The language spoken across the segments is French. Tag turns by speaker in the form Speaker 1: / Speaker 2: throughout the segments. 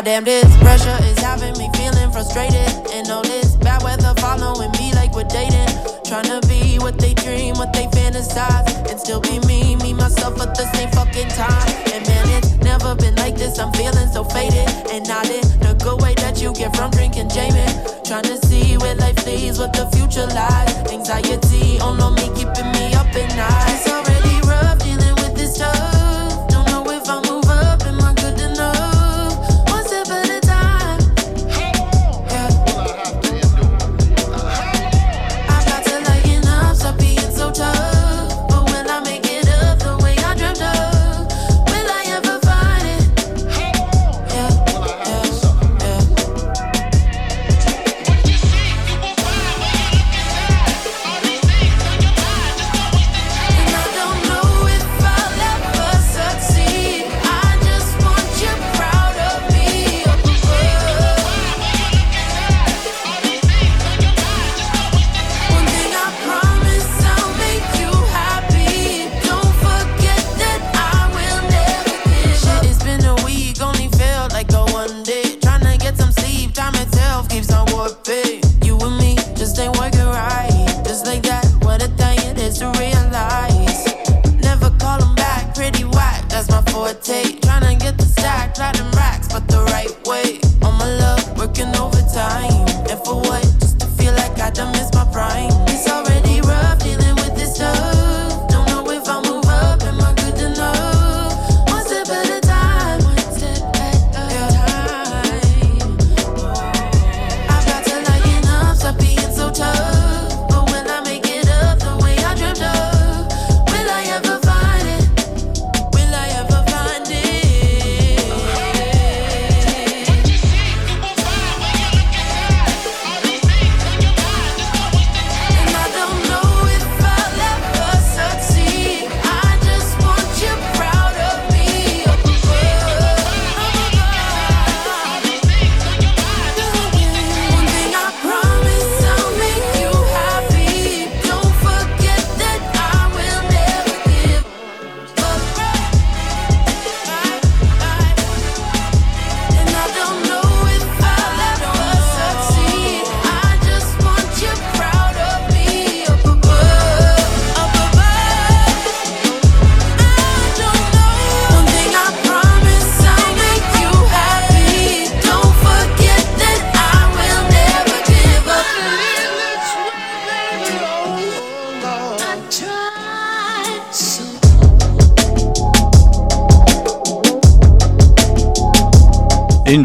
Speaker 1: Goddamn, this pressure is having me feeling frustrated. And all this bad weather following me like we're dating. Trying to be what they dream, what they fantasize. And still be me, me, myself at the same fucking time. And man, it's never been like this. I'm feeling so faded. And not in the good way that you get from drinking Jamie. Trying to see where life leads, what the future lies. Anxiety on me, keeping me up at night. It's already rough dealing with this stuff.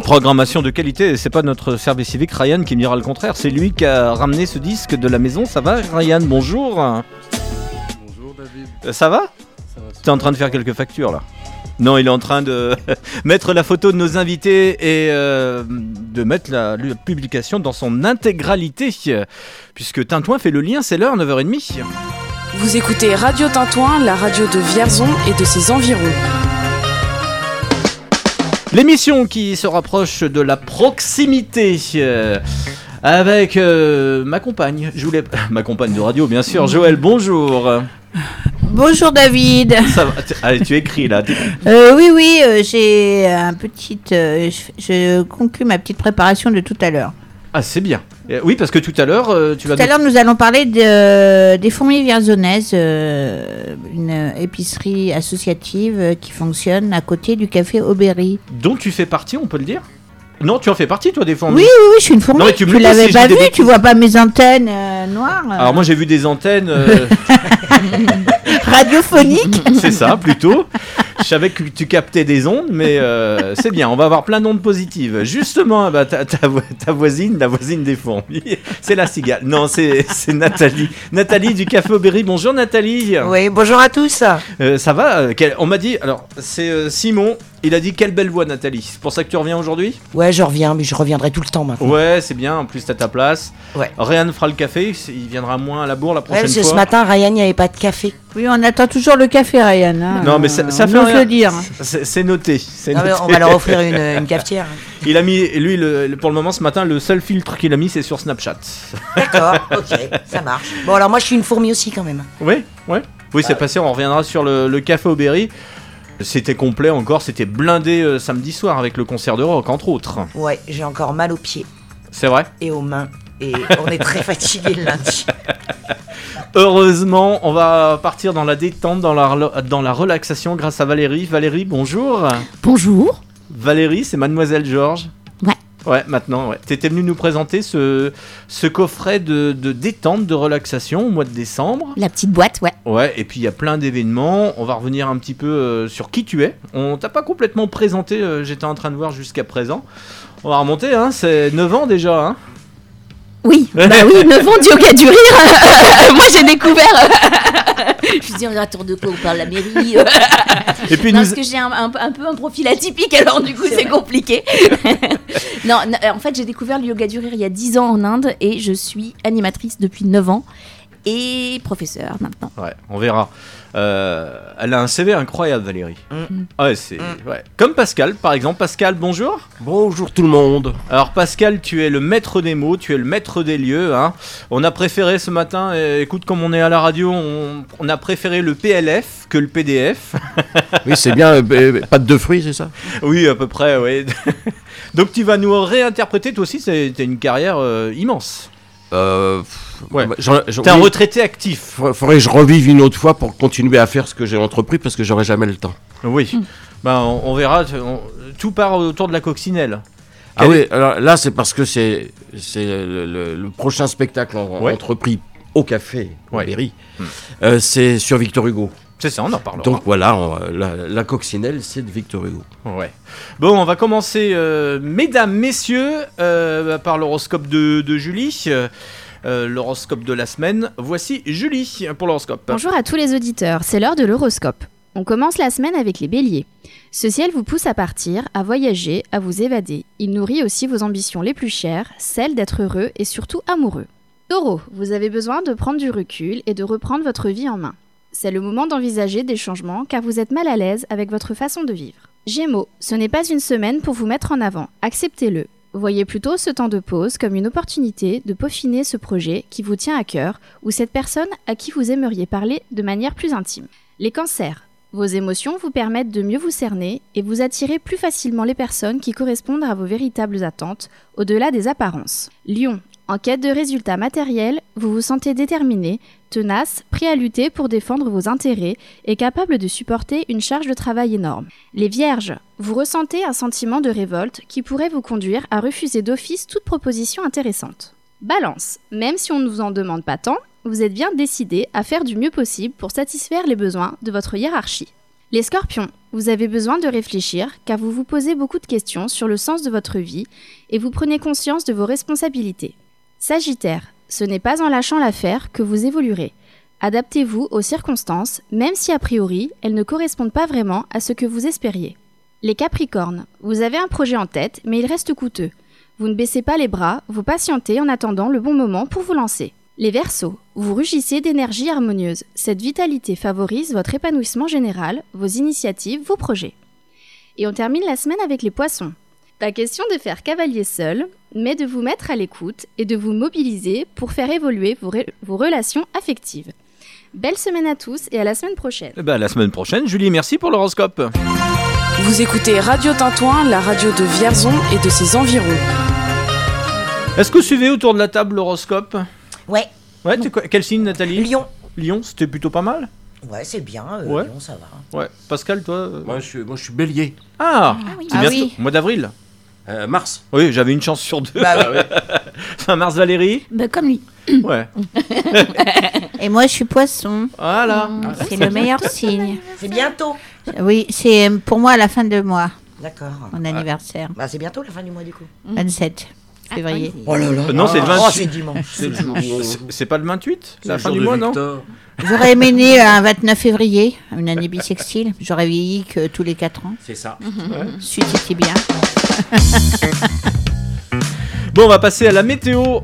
Speaker 2: Programmation de qualité. C'est pas notre service civique Ryan qui me dira le contraire. C'est lui qui a ramené ce disque de la maison. Ça va, Ryan Bonjour.
Speaker 3: Bonjour, David.
Speaker 2: Euh, ça va Tu es en train de faire quelques factures là. Non, il est en train de mettre la photo de nos invités et euh, de mettre la, publication dans son intégralité. Puisque Tintouin fait le lien, c'est l'heure, 9h30.
Speaker 4: Vous écoutez Radio Tintouin, la radio de Vierzon et de ses environs.
Speaker 2: L'émission qui se rapproche de la proximité. Euh, avec euh, ma compagne, je voulais ma compagne de radio bien sûr, Joël, bonjour.
Speaker 5: Bonjour David.
Speaker 2: Ça va Allez, tu écris là.
Speaker 5: Euh, oui, oui, j'ai un petit. je conclue ma petite préparation de tout à l'heure.
Speaker 2: Ah, c'est bien. Euh, oui, parce que tout à l'heure, euh, tu vas.
Speaker 5: Tout à l'heure, nous allons parler de, des fourmis vierzonaises, euh, une épicerie associative qui fonctionne à côté du café Aubéry.
Speaker 2: Dont tu fais partie, on peut le dire? Non, tu en fais partie, toi, des fourmis?
Speaker 5: Oui, oui, oui, je suis une fourmi. tu, tu l'avais pas vu, tu vois pas mes antennes noires
Speaker 2: Alors, moi, j'ai vu des antennes.
Speaker 5: radiophoniques
Speaker 2: C'est ça, plutôt. Je savais que tu captais des ondes, mais euh, c'est bien, on va avoir plein d'ondes positives. Justement, bah, ta, voisine, la voisine des fourmis, c'est la cigale. Non, c'est Nathalie. Nathalie du Café Aubéry. Bonjour Nathalie.
Speaker 6: Oui, bonjour à tous.
Speaker 2: Euh, ça va euh, On m'a dit, alors c'est Simon, il a dit quelle belle voix Nathalie. C'est pour ça que tu reviens aujourd'hui?
Speaker 6: Ouais, je reviens, mais je reviendrai tout le temps maintenant.
Speaker 2: Ouais, c'est bien, en plus t'as ta place.
Speaker 6: Ouais.
Speaker 2: Ryan fera le café, il viendra moins à la bourre la prochaine
Speaker 6: ouais,
Speaker 2: fois.
Speaker 6: Ce matin, Ryan, il n'y avait pas de café.
Speaker 5: Oui, on attend toujours le café, Ryan. Hein.
Speaker 2: Non, mais ça, ça fait
Speaker 5: rien. le dire.
Speaker 2: C'est noté. noté.
Speaker 6: on va leur offrir une, cafetière.
Speaker 2: Il a mis, lui, le, pour le moment, ce matin, le seul filtre qu'il a mis, c'est sur Snapchat.
Speaker 6: D'accord, ok, ça marche. Bon, alors moi, je suis une fourmi aussi, quand même.
Speaker 2: Oui, oui. Oui, c'est passé, on reviendra sur le, café au berry. C'était complet encore, c'était blindé euh, samedi soir avec le concert de rock, entre autres.
Speaker 6: Ouais, j'ai encore mal aux pieds
Speaker 2: C'est vrai
Speaker 6: et aux mains. Et on est très fatigué le lundi.
Speaker 2: Heureusement, on va partir dans la détente, dans la, rela- dans la relaxation grâce à Valérie. Valérie, bonjour.
Speaker 5: Bonjour.
Speaker 2: Valérie, c'est Mademoiselle Georges.
Speaker 5: Ouais.
Speaker 2: Maintenant, ouais. T'étais venue nous présenter ce, ce coffret de, de détente, de relaxation au mois de décembre.
Speaker 5: La petite boîte, ouais.
Speaker 2: Ouais, et puis il y a plein d'événements. On va revenir un petit peu euh, sur qui tu es. On t'a pas complètement présenté, euh, j'étais en train de voir jusqu'à présent. On va remonter, hein, c'est 9 ans déjà. Hein.
Speaker 5: Oui, bah oui, 9 ans de yoga du rire. Moi, j'ai découvert. Je me dis, attends, de quoi on parle la mairie
Speaker 2: Et puis
Speaker 5: Non,
Speaker 2: nous.
Speaker 5: parce que j'ai un, un- un peu un profil atypique, alors du coup, c'est compliqué. non, n- en fait, j'ai découvert le yoga du rire il y a 10 ans en Inde et je suis animatrice depuis 9 ans et professeure maintenant.
Speaker 2: Ouais, on verra. Euh, elle a un CV incroyable, Valérie.
Speaker 6: Mm.
Speaker 2: Ouais, c'est. ouais. Comme Pascal, par exemple. Pascal, bonjour.
Speaker 3: Bonjour tout le monde.
Speaker 2: Alors Pascal, tu es le maître des mots, tu es le maître des lieux. hein. On a préféré ce matin, euh, écoute comme on est à la radio, on, on a préféré le PLF que le PDF.
Speaker 3: Oui, c'est bien, euh, euh, pâte de fruits, c'est ça?
Speaker 2: Oui, à peu près, oui. Donc tu vas nous réinterpréter, toi aussi, c'était une carrière euh, immense.
Speaker 3: euh,
Speaker 2: Ouais.
Speaker 3: bah,
Speaker 2: T'es un retraité actif.
Speaker 3: faudrait- Faudrait que je revive une autre fois pour continuer à faire ce que j'ai entrepris parce que j'aurai jamais le temps.
Speaker 2: Oui. Ben, on, on verra, on- tout part autour de la coccinelle.
Speaker 3: Ah oui, alors là c'est parce que c'est c'est le, le- le prochain spectacle en-
Speaker 2: Ouais.
Speaker 3: entrepris au café,
Speaker 2: Ouais.
Speaker 3: Berry.
Speaker 2: Hmm.
Speaker 3: Euh, c'est sur Victor Hugo.
Speaker 2: C'est ça, on en parlera.
Speaker 3: Donc voilà, on- la, la coccinelle c'est de Victor Hugo.
Speaker 2: Ouais. Bon, on va commencer, euh, mesdames, messieurs, euh, par l'horoscope de, de Julie. Euh, l'horoscope de la semaine. Voici Julie pour l'horoscope.
Speaker 7: Bonjour à tous les auditeurs, c'est l'heure de l'horoscope. On commence la semaine avec les béliers. Ce ciel vous pousse à partir, à voyager, à vous évader. Il nourrit aussi vos ambitions les plus chères, celles d'être heureux et surtout amoureux. Taureau, vous avez besoin de prendre du recul et de reprendre votre vie en main. C'est le moment d'envisager des changements car vous êtes mal à l'aise avec votre façon de vivre. Gémeaux, ce n'est pas une semaine pour vous mettre en avant, acceptez-le. Voyez plutôt ce temps de pause comme une opportunité de peaufiner ce projet qui vous tient à cœur ou cette personne à qui vous aimeriez parler de manière plus intime. Les cancers. Vos émotions vous permettent de mieux vous cerner et vous attirer plus facilement les personnes qui correspondent à vos véritables attentes, au-delà des apparences. Lion. En quête de résultats matériels, vous vous sentez déterminé, tenace, prêt à lutter pour défendre vos intérêts et capable de supporter une charge de travail énorme. Les vierges. Vous ressentez un sentiment de révolte qui pourrait vous conduire à refuser d'office toute proposition intéressante. Balance. Même si on ne vous en demande pas tant, vous êtes bien décidé à faire du mieux possible pour satisfaire les besoins de votre hiérarchie. Les scorpions, vous avez besoin de réfléchir car vous vous posez beaucoup de questions sur le sens de votre vie et vous prenez conscience de vos responsabilités. Sagittaire, ce n'est pas en lâchant l'affaire que vous évoluerez. Adaptez-vous aux circonstances, même si a priori elles ne correspondent pas vraiment à ce que vous espériez. Les Capricornes, vous avez un projet en tête, mais il reste coûteux. Vous ne baissez pas les bras, vous patientez en attendant le bon moment pour vous lancer. Les Verseaux, vous rugissez d'énergie harmonieuse. Cette vitalité favorise votre épanouissement général, vos initiatives, vos projets. Et on termine la semaine avec les Poissons. Pas question de faire cavalier seul, mais de vous mettre à l'écoute et de vous mobiliser pour faire évoluer vos, re- vos relations affectives. Belle semaine à tous et à la semaine prochaine.
Speaker 2: Eh ben, à la semaine prochaine. Julie, merci pour l'horoscope.
Speaker 4: Vous écoutez Radio Tintouin, la radio de Vierzon et de ses environs.
Speaker 2: Est-ce que vous suivez autour de la table l'horoscope?
Speaker 6: Ouais,
Speaker 2: Ouais, quoi- quel signe, Nathalie?
Speaker 6: Lyon.
Speaker 2: Lyon, c'était plutôt pas mal?
Speaker 6: Ouais, c'est bien. euh,
Speaker 2: Ouais.
Speaker 6: Lyon, ça va.
Speaker 2: Ouais. Pascal, toi euh,
Speaker 3: Moi je suis, moi, je suis bélier.
Speaker 2: Ah,
Speaker 5: oui.
Speaker 2: c'est
Speaker 5: Ah
Speaker 2: bientôt.
Speaker 5: oui.
Speaker 2: Mois d'avril
Speaker 3: Euh, mars.
Speaker 2: Oui, j'avais une chance sur deux.
Speaker 6: Bah oui.
Speaker 2: Fin mars, Valérie
Speaker 5: Bah, comme lui.
Speaker 2: Ouais.
Speaker 5: Et moi, je suis poisson.
Speaker 2: Voilà.
Speaker 5: Mm, C'est le meilleur signe.
Speaker 6: C'est bientôt.
Speaker 5: Oui, c'est euh, pour moi à la fin de mois,
Speaker 6: D'accord.
Speaker 5: mon anniversaire.
Speaker 6: Bah, c'est bientôt la fin du mois du coup.
Speaker 5: 27 février.
Speaker 6: Oh là là.
Speaker 2: Euh, non, c'est le
Speaker 6: Oh,
Speaker 2: 28.
Speaker 6: c'est dimanche.
Speaker 3: C'est le
Speaker 2: pas le 28 La fin du mois, non.
Speaker 5: J'aurais aimé né un 29 février, une année bissextile. J'aurais vieilli que tous les 4 ans.
Speaker 3: C'est ça.
Speaker 5: Suite était bien.
Speaker 2: Bon, on va passer à la météo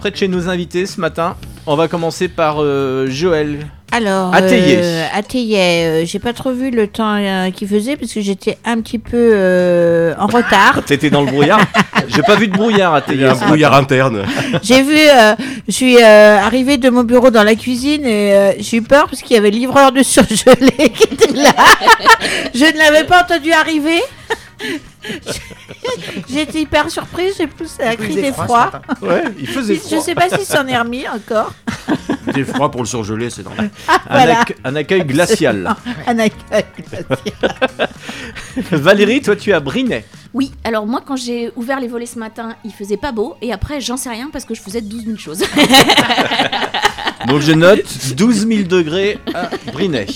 Speaker 2: près de chez nos invités ce matin. On va commencer par euh, Joël.
Speaker 8: Alors, euh, à Théier, euh, j'ai pas trop vu le temps euh, qu'il faisait parce que j'étais un petit peu euh, en retard.
Speaker 2: T'étais dans le brouillard J'ai pas vu de brouillard à
Speaker 3: Il y a un brouillard interne.
Speaker 8: J'ai vu, euh, je suis euh, arrivée de mon bureau dans la cuisine et euh, j'ai eu peur parce qu'il y avait le livreur de surgelé qui était là. je ne l'avais pas entendu arriver. J'étais hyper surprise, j'ai plus à cri d'effroi.
Speaker 2: Ouais, il faisait
Speaker 8: Je sais pas s'il s'en est remis encore.
Speaker 3: Des froids pour le surgelé, c'est normal.
Speaker 2: Un,
Speaker 8: Voilà.
Speaker 2: un accueil glacial.
Speaker 8: Un accueil.
Speaker 2: Valérie, toi tu es à Brinet.
Speaker 5: Oui, alors moi quand j'ai ouvert les volets ce matin, il faisait pas beau et après j'en sais rien parce que je faisais 12 000 choses.
Speaker 2: Donc je note 12 000 degrés à Brinet.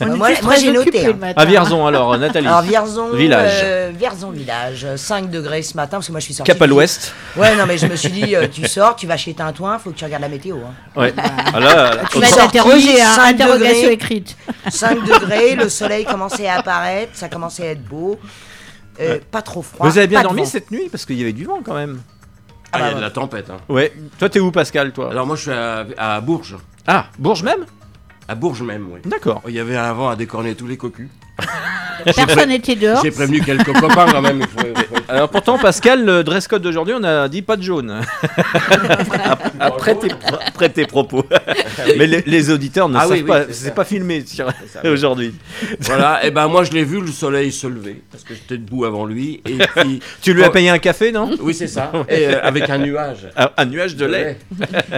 Speaker 8: On
Speaker 6: moi, j'ai noté. hein.
Speaker 2: À Vierzon alors, Nathalie.
Speaker 6: Alors Vierzon
Speaker 2: Village.
Speaker 6: euh, Vierzon village, 5 degrés ce matin parce que moi je suis sortie.
Speaker 2: Cap à l'ouest.
Speaker 6: Ouais non mais je me suis dit euh, tu sors, tu vas chez Tintouin, faut que tu regardes la météo. Hein.
Speaker 2: Ouais. Ah là, là,
Speaker 8: Tu vas t'interroger, hein,
Speaker 6: cinq
Speaker 8: interrogation
Speaker 6: degrés.
Speaker 8: écrite.
Speaker 6: 5 degrés, le soleil commençait à apparaître, ça commençait à être beau. Euh, Pas trop froid.
Speaker 2: Vous avez bien dormi cette nuit? Parce qu'il y avait du vent quand même.
Speaker 3: Ah, il y a
Speaker 6: bah,
Speaker 3: de la tempête. Hein.
Speaker 2: Ouais. Toi t'es où Pascal toi?
Speaker 3: Alors moi, je suis à, à Bourges.
Speaker 2: Ah, Bourges même?
Speaker 3: À Bourges même, oui.
Speaker 2: D'accord.
Speaker 3: Il y avait un vent à décorner tous les cocus.
Speaker 8: Personne n'était dehors.
Speaker 3: J'ai prévenu quelques copains quand même. faut- faut-
Speaker 2: Alors pourtant Pascal, le dress code d'aujourd'hui, on a dit pas de jaune. après, tes, après tes propos. Mais les, les auditeurs ne
Speaker 3: Ah
Speaker 2: savent
Speaker 3: oui, oui,
Speaker 2: pas,
Speaker 3: c'est
Speaker 2: pas filmé aujourd'hui.
Speaker 3: Voilà, et ben moi je l'ai vu le soleil se lever parce que j'étais debout avant lui et puis
Speaker 2: Tu lui as
Speaker 3: Oh.
Speaker 2: payé un café, non?
Speaker 3: Oui c'est ça et, euh, avec un nuage
Speaker 2: un, un nuage de lait.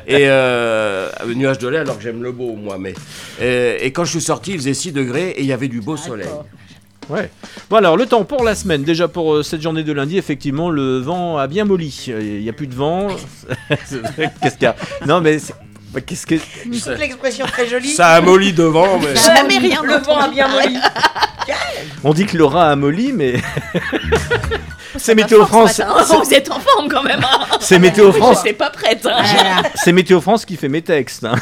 Speaker 3: et euh, un nuage de lait alors que j'aime le beau moi mais et, et quand je suis sorti il faisait 6 degrés et il y avait du beau soleil.
Speaker 2: Ouais. Bon alors le temps pour la semaine. Déjà pour euh, cette journée de lundi, effectivement, le vent a bien molli. Il n'y a plus de vent. Qu'est-ce qu'il y a? Non mais c'est- bah, qu'est-ce que
Speaker 6: Je trouve l'expression très jolie.
Speaker 3: Ça a molli devant mais
Speaker 8: Jamais rien
Speaker 6: Le vent a bien molli.
Speaker 2: on dit que le rat a molli, mais c'est Météo
Speaker 5: force,
Speaker 2: France.
Speaker 5: Vous êtes en forme quand même. hein.
Speaker 2: C'est Météo
Speaker 5: Je
Speaker 2: France.
Speaker 5: n'étais pas prête. hein.
Speaker 2: C'est Météo France qui fait mes textes. hein.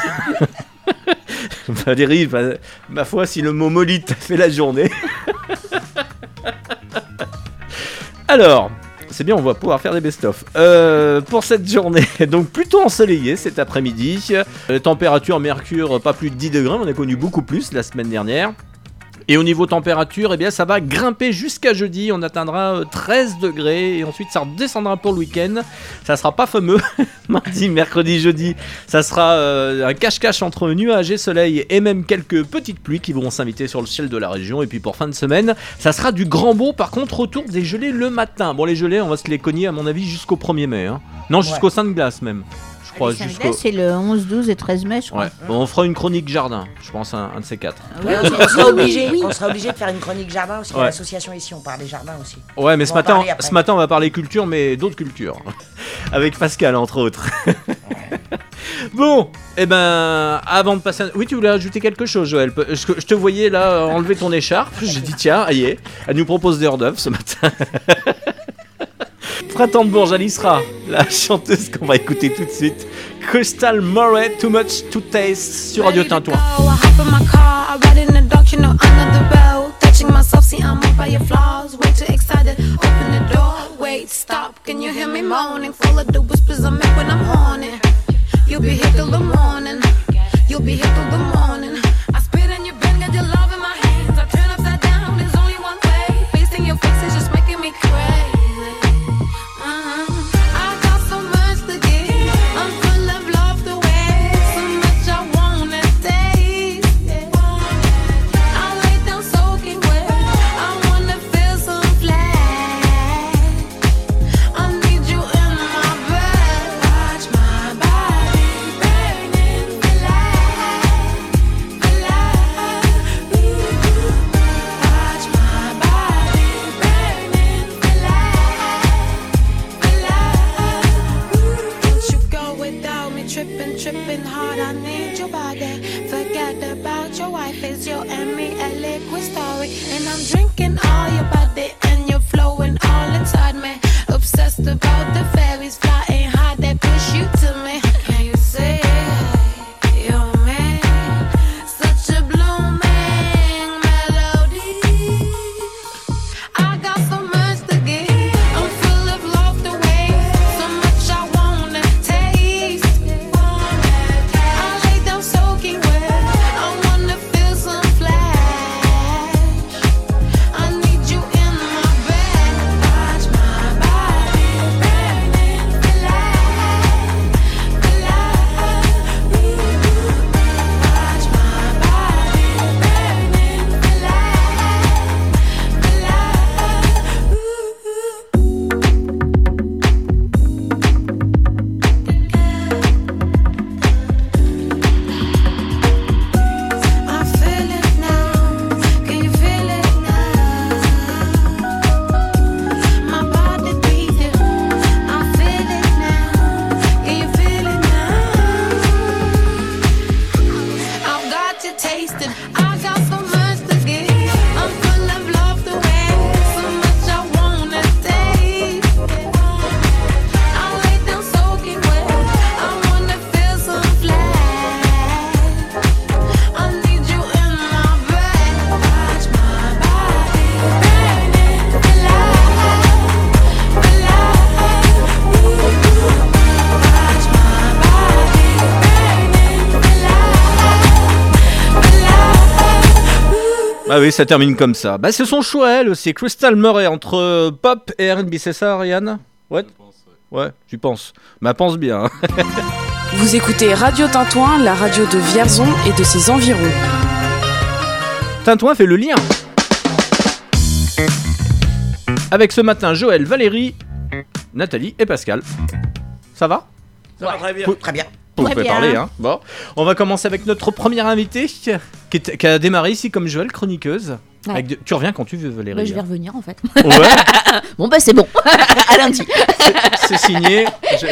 Speaker 2: Valérie, bah, ma foi, si le mot molly t'a fait la journée. Alors, c'est bien, on va pouvoir faire des best-of. Euh, pour cette journée, donc plutôt ensoleillé cet après-midi. Euh, température mercure, pas plus de 10 degrés, on a connu beaucoup plus la semaine dernière. Et au niveau température, eh bien, ça va grimper jusqu'à jeudi. On atteindra euh, 13 degrés et ensuite ça redescendra pour le week-end. Ça sera pas fameux. Mardi, mercredi, jeudi, ça sera euh, un cache-cache entre nuages et soleil et même quelques petites pluies qui vont s'inviter sur le ciel de la région. Et puis pour fin de semaine, ça sera du grand beau. Par contre, autour des gelées le matin. Bon, les gelées, on va se les cogner à mon avis jusqu'au 1er mai. hein. Non, jusqu'au Saint de glace même. Je crois. Jusqu'au.
Speaker 8: C'est le 11, 12 et 13 mai, je crois.
Speaker 2: Ouais. On fera une chronique jardin. Je pense un, un de ces quatre.
Speaker 6: Ouais, on, on sera obligé, on sera obligé de faire une chronique jardin parce qu'il y a
Speaker 2: Ouais.
Speaker 6: l'association ici, on parle des jardins aussi.
Speaker 2: Ouais, mais
Speaker 6: On
Speaker 2: ce matin, ce matin, on va parler culture, mais d'autres cultures. Avec Pascal, entre autres. bon, et ben, avant de passer. à- Oui, tu voulais ajouter quelque chose, Joël Je, je te voyais là enlever ton écharpe. J'ai dit, tiens, aïe, est. elle nous propose des hors d'œuvre ce matin. Printemps de Bourges, Alice sera la chanteuse qu'on va écouter tout de suite. Crystal Moret, Too Much to Taste sur Radio Tintouin.
Speaker 9: Stop, can you hear me moaning? Full of the whispers I make when I'm horny. You'll be here till the morning. You'll be here till the morning. I spit in your bin, got your love in my hands. I turn upside down, there's only one way. Facing your face is just making me crazy.
Speaker 2: Oui, ça termine comme ça. Bah, c'est son choix, elle aussi. Crystal Murray entre euh, pop et RB, c'est ça, Ariane? Ouais Ouais, tu penses. Bah, pense bien. hein.
Speaker 4: Vous écoutez Radio Tintouin, la radio de Vierzon et de ses environs.
Speaker 2: Tintouin fait le lien. Avec ce matin, Joël, Valérie, Nathalie et Pascal. Ça va?
Speaker 3: Ça va très bien.
Speaker 6: Très bien.
Speaker 2: Parler, hein. Bon, on va commencer avec notre première invitée qui, est- qui a démarré ici comme Joël, chroniqueuse.
Speaker 5: Ouais.
Speaker 2: Avec de- Tu reviens quand tu veux, Valérie.
Speaker 5: Bah, je vais
Speaker 2: hein.
Speaker 5: revenir en fait.
Speaker 2: Ouais,
Speaker 5: Bon bah c'est bon. à lundi.
Speaker 2: c'est signé. Je-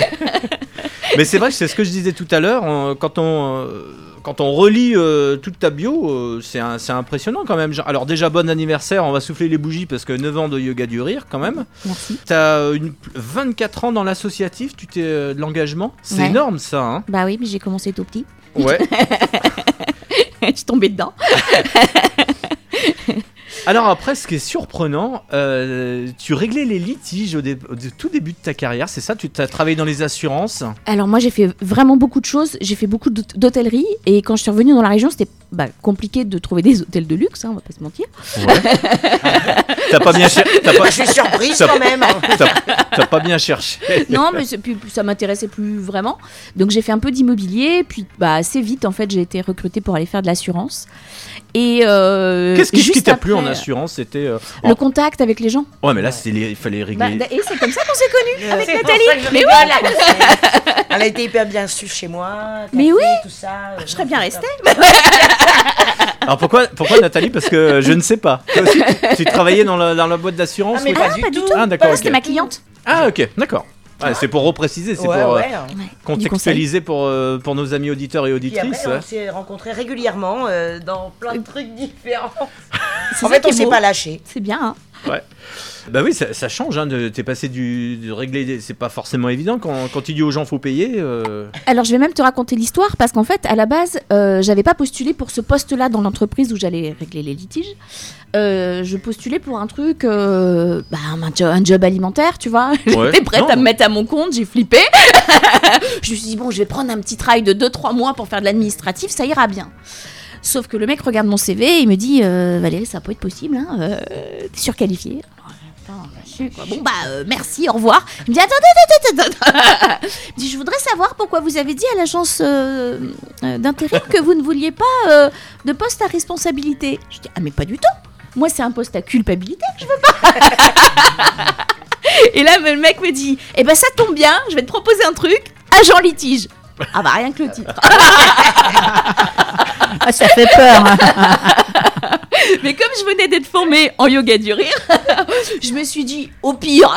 Speaker 2: Mais c'est vrai que c'est ce que je disais tout à l'heure. Quand on, euh, quand on relit euh, toute ta bio, euh, c'est un- c'est impressionnant quand même. Genre- Alors, déjà, bon anniversaire. On va souffler les bougies parce que 9 ans de yoga du rire quand même.
Speaker 5: Merci.
Speaker 2: T'as une 24 ans dans l'associatif, tu t'es euh, de l'engagement. C'est
Speaker 5: Ouais.
Speaker 2: énorme ça. Hein
Speaker 5: Bah oui, mais j'ai commencé tout petit.
Speaker 2: ouais.
Speaker 5: je suis tombée dedans.
Speaker 2: Alors après, ce qui est surprenant, euh, tu réglais les litiges au, dé- au dé- tout début de ta carrière, c'est ça? Tu as travaillé dans les assurances?
Speaker 5: Alors moi j'ai fait vraiment beaucoup de choses. J'ai fait beaucoup d'hôt- d'hôtellerie et quand je suis revenue dans la région, c'était bah, compliqué de trouver des hôtels de luxe, hein, on va pas se mentir.
Speaker 2: T'as pas bien, cher- t'as pas,
Speaker 6: Je suis surprise
Speaker 2: Ça-
Speaker 6: quand même.
Speaker 2: t'as- t'as pas bien cherché.
Speaker 5: non, mais ça m'intéressait plus vraiment. Donc j'ai fait un peu d'immobilier, puis bah, assez vite en fait j'ai été recrutée pour aller faire de l'assurance. Et euh,
Speaker 2: Qu'est-ce qui, t'a plu en assurance C'était. euh,
Speaker 5: Le
Speaker 2: en-
Speaker 5: contact avec les gens.
Speaker 2: Ouais, mais là, les- il fallait
Speaker 5: Bah,
Speaker 2: régler.
Speaker 5: et c'est comme ça qu'on s'est connus avec Nathalie.
Speaker 6: je
Speaker 5: Mais
Speaker 6: rigole. Elle a été hyper bien reçue chez moi.
Speaker 5: Mais oui.
Speaker 6: tout ça. euh,
Speaker 5: Je serais bien restée.
Speaker 2: Alors pourquoi, pourquoi Nathalie? Parce que je ne sais pas. Toi aussi, tu, tu travaillais dans la, dans la boîte d'assurance
Speaker 6: Ah, mais
Speaker 2: ou-
Speaker 6: pas,
Speaker 5: Ah,
Speaker 6: du,
Speaker 5: pas du
Speaker 6: tout?
Speaker 5: tout.
Speaker 2: Ah, d'accord,
Speaker 5: Ah. C'était ma cliente.
Speaker 2: Ah, ok, d'accord. Ouais, c'est pour repréciser, c'est
Speaker 6: Ouais,
Speaker 2: pour euh,
Speaker 6: ouais.
Speaker 5: Ouais,
Speaker 2: contextualiser pour, euh, pour nos amis auditeurs et
Speaker 6: Puis
Speaker 2: auditrices.
Speaker 6: après, on s'est rencontrés régulièrement euh, dans plein de trucs différents. En fait, on
Speaker 5: est
Speaker 6: s'est pas lâché.
Speaker 5: C'est bien. hein.
Speaker 2: Bah oui, ça, ça change. Hein, de, t'es passé du de régler. C'est pas forcément évident quand, quand tu dis aux gens faut payer. euh,
Speaker 5: Alors, je vais même te raconter l'histoire parce qu'en fait, à la base, euh, j'avais pas postulé pour ce poste-là dans l'entreprise où j'allais régler les litiges. Euh, je postulais pour un truc, euh, bah, un, jo- un job alimentaire, tu vois.
Speaker 2: Ouais.
Speaker 5: J'étais prête
Speaker 2: Non.
Speaker 5: à me mettre à mon compte, j'ai flippé. je me suis dit, bon, je vais prendre un petit travail de 2-3 mois pour faire de l'administratif, ça ira bien. Sauf que le mec regarde mon CV et il me dit, euh, Valérie, ça peut être possible, hein, t'es surqualifiée. Alors, quoi. Bon, bah, euh, merci, au revoir. Il me dit, attendez, attendez, attendez. Il me dit, je voudrais savoir pourquoi vous avez dit à l'agence euh, euh, d'intérim que vous ne vouliez pas euh, de poste à responsabilité. Je dis, ah, mais pas du tout. Moi, c'est un poste à culpabilité que je veux pas. Et là, le mec me dit, eh ben, ça tombe bien, je vais te proposer un truc, agent litige. Ah bah rien que le titre.
Speaker 8: Ah, ça fait peur.
Speaker 5: Mais comme je venais d'être formée en yoga du rire, je me suis dit, au pire,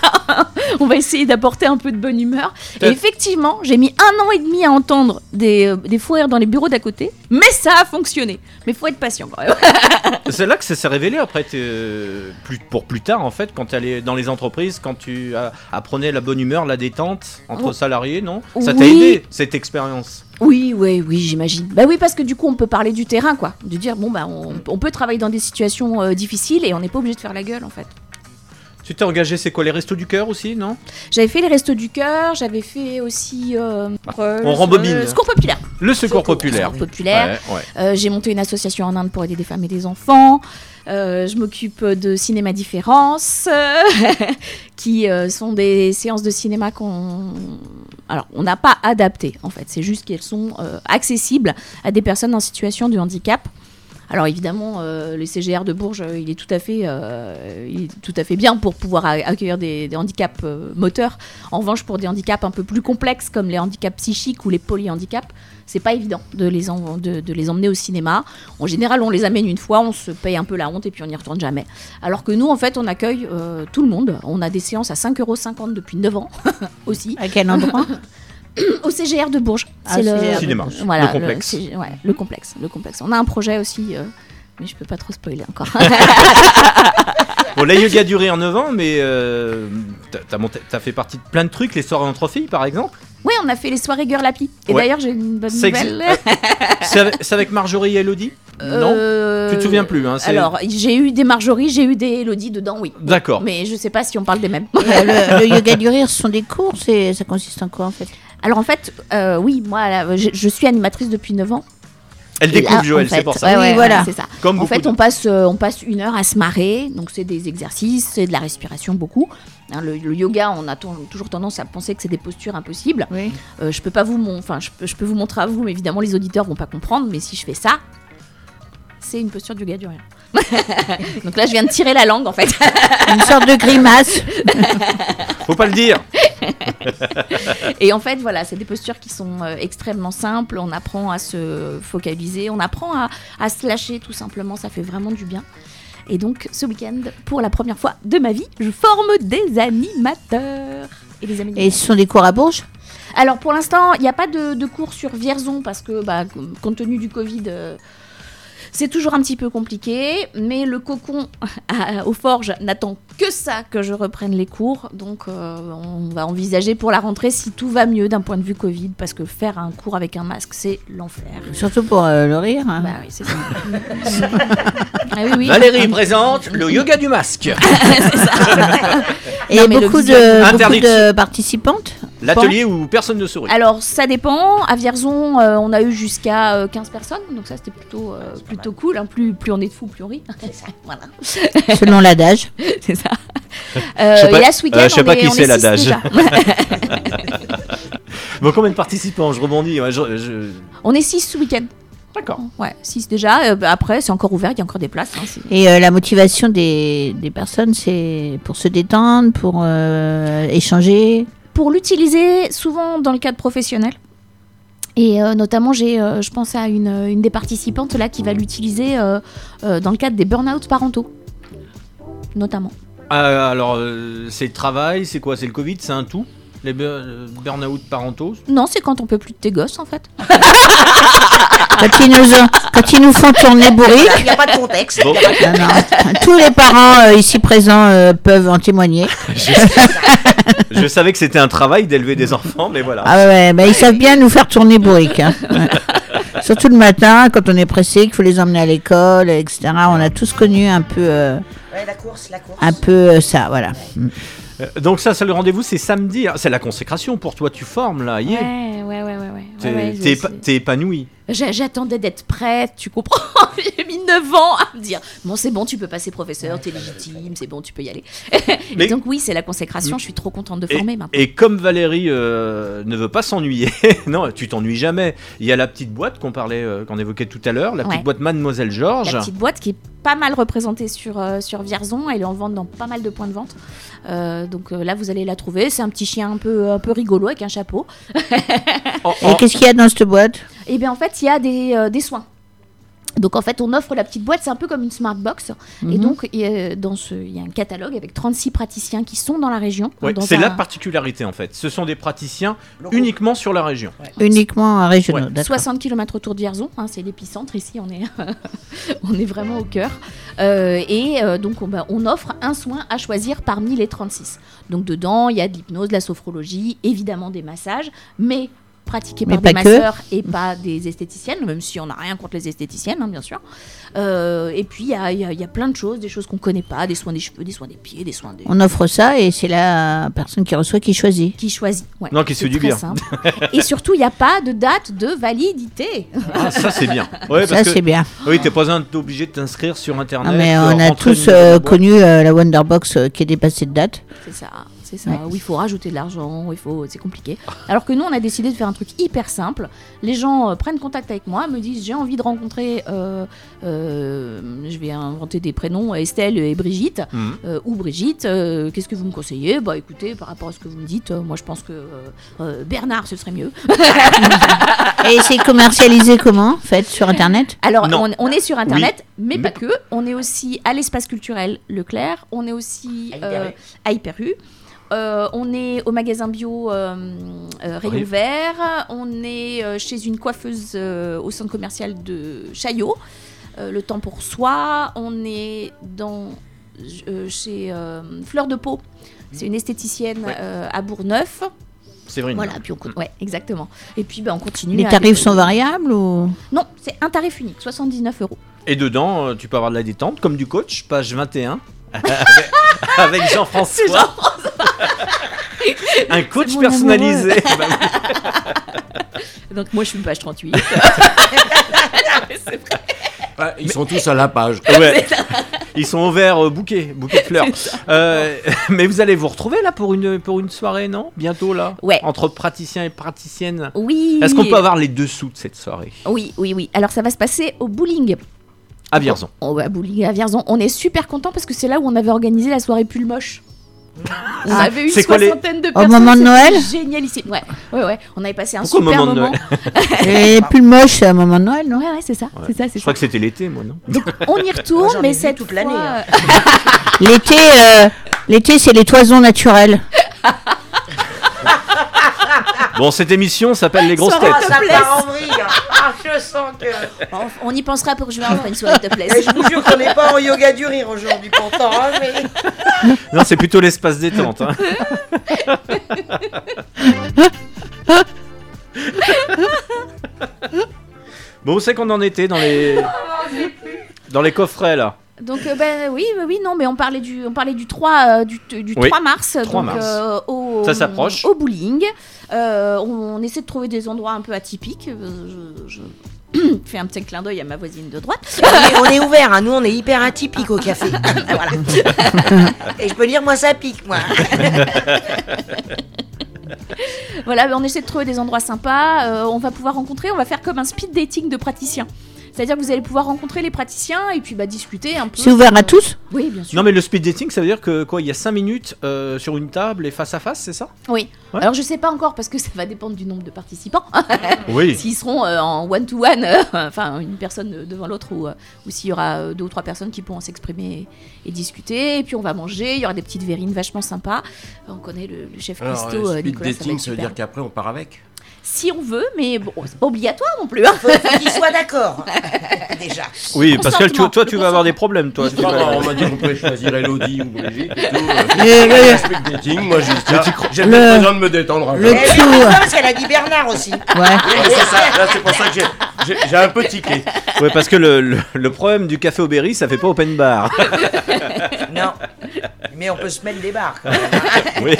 Speaker 5: on va essayer d'apporter un peu de bonne humeur. Et effectivement, j'ai mis un an et demi à entendre des, euh, des fous rires dans les bureaux d'à côté, mais ça a fonctionné. Mais faut être patient quand même.
Speaker 2: C'est là que ça s'est révélé après, euh, plus, pour plus tard en fait, quand tu allais dans les entreprises, quand tu apprenais la bonne humeur, la détente entre
Speaker 5: Oh.
Speaker 2: salariés, non? Ça t'a aidé cette expérience?
Speaker 5: Oui, oui, oui, j'imagine. Bah oui, parce que du coup, on peut parler du terrain, quoi. De dire, bon, bah, on, on peut travailler dans des situations euh, difficiles et on n'est pas obligé de faire la gueule, en fait.
Speaker 2: Tu t'es engagé, c'est quoi les restos du cœur aussi, non?
Speaker 5: J'avais fait les restos du cœur, j'avais fait aussi. euh, euh,
Speaker 2: on rembobine.
Speaker 5: le Secours populaire.
Speaker 2: Le secours populaire.
Speaker 5: Secours populaire.
Speaker 2: Ouais, ouais.
Speaker 5: Euh, j'ai monté une association en Inde pour aider des femmes et des enfants. Euh, je m'occupe de Cinéma Différence, qui sont des séances de cinéma qu'on. Alors, on n'a pas adapté, en fait. C'est juste qu'elles sont accessibles à des personnes en situation de handicap. Alors évidemment, euh, le CGR de Bourges, euh, il est tout à fait, euh, il est tout à fait bien pour pouvoir accueillir des, des handicaps euh, moteurs. En revanche, pour des handicaps un peu plus complexes comme les handicaps psychiques ou les polyhandicaps, c'est pas évident de les, en- de, de les emmener au cinéma. En général, on les amène une fois, on se paye un peu la honte et puis on n'y retourne jamais. Alors que nous, en fait, on accueille tout le monde. On a des séances à 5,50€ depuis 9 ans aussi.
Speaker 8: À quel endroit?
Speaker 5: Au CGR de Bourges.
Speaker 8: Ah,
Speaker 5: C'est le
Speaker 2: Cinéma.
Speaker 5: Voilà,
Speaker 2: Le complexe.
Speaker 5: Ouais, le complexe, le complexe. On a un projet aussi, euh, mais je peux pas trop spoiler encore.
Speaker 2: Bon, la yoga a duré en 9 ans, mais euh, t'as- t'as fait partie de plein de trucs, les soirées entre filles par exemple?
Speaker 5: oui, on a fait les soirées Girl Happy. Et
Speaker 2: Ouais.
Speaker 5: d'ailleurs, j'ai une bonne nouvelle.
Speaker 2: C'est avec, c'est avec Marjorie et Elodie? Non?
Speaker 5: Euh,
Speaker 2: Tu te souviens plus, hein,
Speaker 5: Alors, j'ai eu des Marjorie, j'ai eu des Elodie dedans, oui.
Speaker 2: D'accord.
Speaker 5: Mais je sais pas si on parle des mêmes.
Speaker 8: Euh, le, le yoga du rire, ce sont des cours, ça consiste en quoi en fait?
Speaker 5: Alors en fait, euh, oui, moi, là, je, je suis animatrice depuis 9 ans.
Speaker 2: Elle
Speaker 5: Et là,
Speaker 2: découvre Joël,
Speaker 5: en
Speaker 2: c'est
Speaker 5: fait,
Speaker 2: pour ça.
Speaker 5: ouais,
Speaker 8: Oui, voilà.
Speaker 5: c'est ça.
Speaker 2: Comme
Speaker 5: En fait,
Speaker 2: de-
Speaker 5: on passe, euh, on passe une heure à se marrer. Donc, c'est des exercices, c'est de la respiration beaucoup. Hein, le, le yoga, on a toujours tendance à penser que c'est des postures impossibles.
Speaker 8: Oui.
Speaker 5: Euh, je peux pas vous, enfin, je peux, je peux vous montrer à vous, mais évidemment, les auditeurs vont pas comprendre. Mais si je fais ça, c'est une posture de yoga du rien. donc là, je viens de tirer la langue, en fait.
Speaker 8: Une sorte de grimace.
Speaker 2: Faut pas le dire.
Speaker 5: Et en fait, voilà, c'est des postures qui sont euh, extrêmement simples. On apprend à se focaliser, on apprend à, à se lâcher tout simplement. Ça fait vraiment du bien. Et donc, ce week-end, pour la première fois de ma vie, je forme des animateurs. Et des animateurs.
Speaker 8: Et ce sont des cours à Bourges?
Speaker 5: Alors, pour l'instant, il n'y a pas de, de cours sur Vierzon parce que, bah, compte tenu du Covid, euh, c'est toujours un petit peu compliqué. Mais le cocon aux forges n'attend que ça que je reprenne les cours. Donc, euh, on va envisager pour la rentrée si tout va mieux d'un point de vue Covid parce que faire un cours avec un masque, c'est l'enfer.
Speaker 8: Surtout pour euh, le rire. hein.
Speaker 5: Bah oui, c'est ça. ah oui, oui.
Speaker 2: Valérie présente le yoga du masque.
Speaker 8: Et
Speaker 5: Non, mais le
Speaker 8: beaucoup de participantes
Speaker 2: L'atelier où personne ne sourit.
Speaker 5: Alors, ça dépend. À Vierzon, euh, on a eu jusqu'à euh, 15 personnes, donc ça c'était plutôt, euh, plutôt cool. hein. Plus, plus on est de fous, plus on rit. voilà,
Speaker 8: selon l'adage.
Speaker 5: c'est ça. Euh,
Speaker 2: Je sais pas-
Speaker 5: et là, ce week-end,
Speaker 2: euh, je sais
Speaker 5: on
Speaker 2: pas
Speaker 5: est-
Speaker 2: qui
Speaker 5: on
Speaker 2: c'est
Speaker 5: est six
Speaker 2: l'adage. Bon, combien de participants Je rebondis. ouais, je- je-
Speaker 5: on est 6 ce week-end.
Speaker 2: D'accord.
Speaker 5: Ouais, 6 déjà. Euh, bah, après, c'est encore ouvert, il y a encore des places. hein,
Speaker 8: Et euh, la motivation des, des personnes, c'est pour se détendre, pour euh, échanger?
Speaker 5: Pour l'utiliser souvent dans le cadre professionnel. Et euh, notamment, j'ai, euh, je pense à une, une des participantes là qui va l'utiliser euh, dans le cadre des burn-out parentaux. Notamment.
Speaker 2: Alors, c'est le travail, c'est quoi? C'est le Covid, c'est un tout? Les euh, burn-out parentaux
Speaker 5: Non, c'est quand on peut plus de tes gosses en fait.
Speaker 8: Quand ils nous, ont- quand ils nous font tourner bourrique,
Speaker 6: Il n'y a pas de contexte.
Speaker 2: Bon.
Speaker 8: non, non, tous les parents euh, ici présents euh, peuvent en témoigner.
Speaker 2: Je savais que c'était un travail d'élever des enfants, mais voilà.
Speaker 8: Ah ouais, bah, ils savent bien nous faire tourner bourrique. hein. Ouais. Surtout le matin, quand on est pressé, qu'il faut les emmener à l'école, etc. On a tous connu un peu, euh,
Speaker 6: Ouais, la course, la course.
Speaker 8: un peu euh, ça, voilà.
Speaker 2: Euh, Donc ça, c'est le rendez-vous, c'est samedi. Ah, C'est la consécration pour toi, tu formes là. yeah.
Speaker 5: Ouais, ouais, ouais, ouais. ouais.
Speaker 2: T'es
Speaker 5: Ouais, ouais,
Speaker 2: t'es
Speaker 5: c'est-
Speaker 2: épa- t'es épanoui.
Speaker 5: J'a- J'attendais d'être prête, tu comprends? J'ai mis 9 ans à me dire Bon, c'est bon, tu peux passer professeur, t'es légitime, c'est bon, tu peux y aller.
Speaker 2: Mais-
Speaker 5: Et donc, oui, c'est la consécration, je suis trop contente de
Speaker 2: Et,
Speaker 5: former maintenant.
Speaker 2: et comme Valérie euh, ne veut pas s'ennuyer, non, tu t'ennuies jamais. Il y a la petite boîte qu'on parlait, euh, qu'on évoquait tout à l'heure, la petite
Speaker 5: Ouais.
Speaker 2: boîte Mademoiselle Georges.
Speaker 5: La petite boîte qui est pas mal représentée sur, euh, sur Vierzon, elle est en vente dans pas mal de points de vente. Euh, donc euh, là, vous allez la trouver. C'est un petit chien un peu, un peu rigolo avec un chapeau.
Speaker 8: Et qu'est-ce qu'il y a dans cette boîte?
Speaker 5: Et bien en fait, il y a des, euh, des soins. Donc en fait, on offre la petite boîte, c'est un peu comme une smart box. Et
Speaker 8: Mhm.
Speaker 5: donc, il y a- dans ce, il y a un catalogue avec 36 praticiens qui sont dans la région.
Speaker 2: Ouais, c'est
Speaker 5: un-
Speaker 2: la particularité en fait. Ce sont des praticiens
Speaker 6: Locaux.
Speaker 2: uniquement sur la région.
Speaker 8: Uniquement à régionaux,
Speaker 2: Ouais.
Speaker 8: d'accord.
Speaker 5: 60 km autour de Vierzon, hein, c'est l'épicentre ici, on est, on est vraiment au cœur. Euh, et euh, donc on, bah, on offre un soin à choisir parmi les 36. Donc dedans, il y a de l'hypnose, de la sophrologie, évidemment des massages, mais pratiqués
Speaker 8: Mais
Speaker 5: par des
Speaker 8: pas que.
Speaker 5: masseurs et pas des esthéticiennes, même si on n'a rien contre les esthéticiennes, hein, bien sûr. Euh, et puis il y a, il y a- y a plein de choses, des choses qu'on connaît pas, des soins des cheveux, des soins des pieds, des soins des...
Speaker 8: On offre ça et c'est la personne qui reçoit qui choisit.
Speaker 5: Qui choisit. ouais.
Speaker 2: Non, qui se fait du bien.
Speaker 5: et surtout, il n'y a pas de date de validité.
Speaker 2: Ah, ça c'est bien. Ouais,
Speaker 8: ça,
Speaker 2: parce que
Speaker 8: c'est bien.
Speaker 2: oui, t'es pas un- obligé de t'inscrire sur internet.
Speaker 8: Non, mais
Speaker 2: euh,
Speaker 8: on a tous euh, connu euh, la Wonderbox euh, qui est dépassée de date.
Speaker 5: C'est ça, c'est ça.
Speaker 8: Ouais.
Speaker 5: Où il faut rajouter de l'argent, où il faut, c'est compliqué. Alors que nous, on a décidé de faire un truc hyper simple. Les gens euh, prennent contact avec moi, me disent j'ai envie de rencontrer, euh, euh, je vais inventer des prénoms, Estelle et Brigitte,
Speaker 2: Mhm.
Speaker 5: euh, ou Brigitte. euh, Qu'est-ce que vous me conseillez? Bah écoutez, par rapport à ce que vous me dites, euh, moi je pense que euh, euh, Bernard ce serait mieux.
Speaker 8: Et c'est commercialisé comment Fait sur internet?
Speaker 5: Alors, on, on est sur Internet, mais,
Speaker 2: Mais-
Speaker 5: pas que. On est aussi à l'espace culturel Leclerc. On est aussi
Speaker 6: À Hyper
Speaker 5: euh, on est au magasin bio euh, euh, Rayon
Speaker 2: Oui.
Speaker 5: Vert. On est euh, chez une coiffeuse euh, au centre commercial de Chaillot. Euh, le temps pour soi. On est dans, euh, chez euh, Fleur de Peau. C'est une esthéticienne
Speaker 2: Ouais.
Speaker 5: euh, à Bourgneuf.
Speaker 2: Séverine.
Speaker 5: Voilà, puis on, ouais, exactement. Et puis ben, on continue.
Speaker 8: Les tarifs sont variables ou?
Speaker 5: Non, c'est un tarif unique, 79 euros.
Speaker 2: Et dedans, tu peux avoir de la détente, comme du coach, page 21. avec, avec Jean-François. Un coach personnalisé. Bah.
Speaker 5: Donc moi je suis une page 38.
Speaker 3: Ouais, ils sont tous à la page.
Speaker 2: Ouais. Ils sont au vert euh, bouquet, bouquet de fleurs. Euh, mais vous allez vous retrouver là pour une, pour une soirée, non? Bientôt là?
Speaker 5: Ouais.
Speaker 2: Entre praticiens et praticiennes
Speaker 5: Oui.
Speaker 2: Est-ce qu'on peut avoir les dessous de cette soirée?
Speaker 5: Oui, oui, oui. Alors ça va se passer au bowling.
Speaker 2: À Vierzon.
Speaker 5: Oh, à bowling à Vierzon. On est super content parce que c'est là où on avait organisé la soirée pull moche. On
Speaker 2: Ah,
Speaker 5: avait une
Speaker 2: c'est quoi les-
Speaker 5: soixantaine de
Speaker 8: Au
Speaker 5: personnes.
Speaker 8: moment de Noël
Speaker 5: Génial ici. Ouais, ouais, ouais. On avait passé un
Speaker 2: Pourquoi au
Speaker 5: super
Speaker 2: moment.
Speaker 8: Et plus moche, c'est un moment de Noël, non
Speaker 5: Ouais, ouais, c'est ça, c'est ça,
Speaker 2: Je
Speaker 5: c'est ça.
Speaker 2: crois que c'était l'été, moi, non
Speaker 5: On y retourne, mais cette
Speaker 6: toute
Speaker 5: fois,
Speaker 6: l'année, hein.
Speaker 5: euh,
Speaker 8: L'été, euh, l'été, c'est les toisons naturelles.
Speaker 2: Bon, cette émission s'appelle Les Grosses Têtes.
Speaker 6: Ça part en vrille. Ah, je sens que.
Speaker 5: on, on y pensera pour juin, on fera une soirée de
Speaker 6: Et je vous jure qu'on n'est pas en yoga du rire aujourd'hui pourtant. hein, mais...
Speaker 2: Non, c'est plutôt l'espace détente. hein. bon, c'est qu'on en était dans les dans les coffrets là?
Speaker 5: Donc euh, ben oui, oui, oui, non, mais on parlait du, on parlait du 3, euh, du, du
Speaker 2: Oui,
Speaker 5: 3 mars,
Speaker 2: 3
Speaker 5: donc
Speaker 2: mars.
Speaker 5: euh, au,
Speaker 2: Ça s'approche.
Speaker 5: au bowling. Euh, on, on essaie de trouver des endroits un peu atypiques. Euh, Je, je fais un petit clin d'œil à ma voisine de droite.
Speaker 6: on, est, on est ouvert, hein, nous on est hyper atypique au café. voilà. Et je peux dire, moi ça pique, moi.
Speaker 5: Voilà, on essaie de trouver des endroits sympas. euh, on va pouvoir rencontrer, on va faire comme un speed dating de praticiens. C'est-à-dire que vous allez pouvoir rencontrer les praticiens et puis bah, discuter un peu.
Speaker 8: C'est ouvert à tous?
Speaker 5: Oui, bien sûr.
Speaker 2: Non, mais le speed dating, ça veut dire que quoi Il y a 5 minutes euh, sur une table et face à face, c'est ça?
Speaker 5: Oui.
Speaker 2: Ouais.
Speaker 5: Alors je sais pas encore parce que ça va dépendre du nombre de participants.
Speaker 2: Oui.
Speaker 5: S'ils seront euh, en one-to-one, euh, enfin une personne devant l'autre, ou, euh, ou s'il y aura deux ou trois personnes qui pourront s'exprimer et, et discuter. Et puis on va manger, il y aura des petites verrines vachement sympas. On connaît le, le chef
Speaker 3: Alors,
Speaker 5: cuistot,
Speaker 3: speed
Speaker 5: Nicolas, ça va
Speaker 3: dating, ça veut dire qu'après on part avec?
Speaker 5: Si on veut, mais bon, c'est pas obligatoire non plus. hein.
Speaker 6: Faut, faut qu'ils soient d'accord. Déjà.
Speaker 2: Oui, parce que tu- toi, tu vas avoir des problèmes, toi. tu
Speaker 3: Non,
Speaker 2: vas-
Speaker 3: non, on m'a dit qu'on pouvait choisir Elodie ou Brigitte et tout.
Speaker 8: Le- le-
Speaker 3: Euh, speed dating, moi juste, tiens, j'ai
Speaker 8: Le-
Speaker 3: peut-être besoin de me détendre un peu.
Speaker 8: le-
Speaker 6: Elle est
Speaker 8: tout.
Speaker 6: parce qu'elle a dit Bernard aussi.
Speaker 8: Ouais.
Speaker 3: Ouais, c'est ça, là c'est pour ça que j'ai- j'ai un peu tiqué.
Speaker 2: Ouais, parce que le, le, le problème du café au Berry, ça fait pas open bar.
Speaker 6: Non. Mais on peut se mettre des barres quand même.
Speaker 2: oui.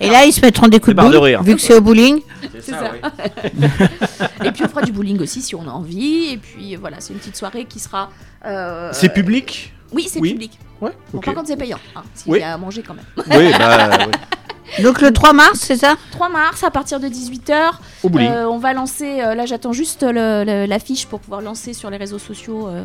Speaker 8: Et là, ils se mettront des coups
Speaker 2: Des
Speaker 8: de
Speaker 2: barres de
Speaker 8: boule,
Speaker 2: rire.
Speaker 8: vu que c'est au bowling.
Speaker 5: C'est ça. et puis on fera du bowling aussi si on a envie. Et puis voilà, c'est une petite soirée qui sera. euh,
Speaker 2: C'est public?
Speaker 5: Oui, c'est
Speaker 2: Oui.
Speaker 5: public.
Speaker 2: Ouais,
Speaker 5: Bon,
Speaker 2: ok.
Speaker 5: par contre, c'est payant. Hein, S'il
Speaker 2: Oui.
Speaker 5: y a à manger quand même.
Speaker 2: Oui, bah, ouais.
Speaker 8: Donc le 3 mars, c'est ça
Speaker 5: 3 mars à partir de 18h.
Speaker 2: Au bowling.
Speaker 5: on va lancer, euh, là j'attends juste l'affiche pour pouvoir lancer sur les réseaux sociaux euh, euh,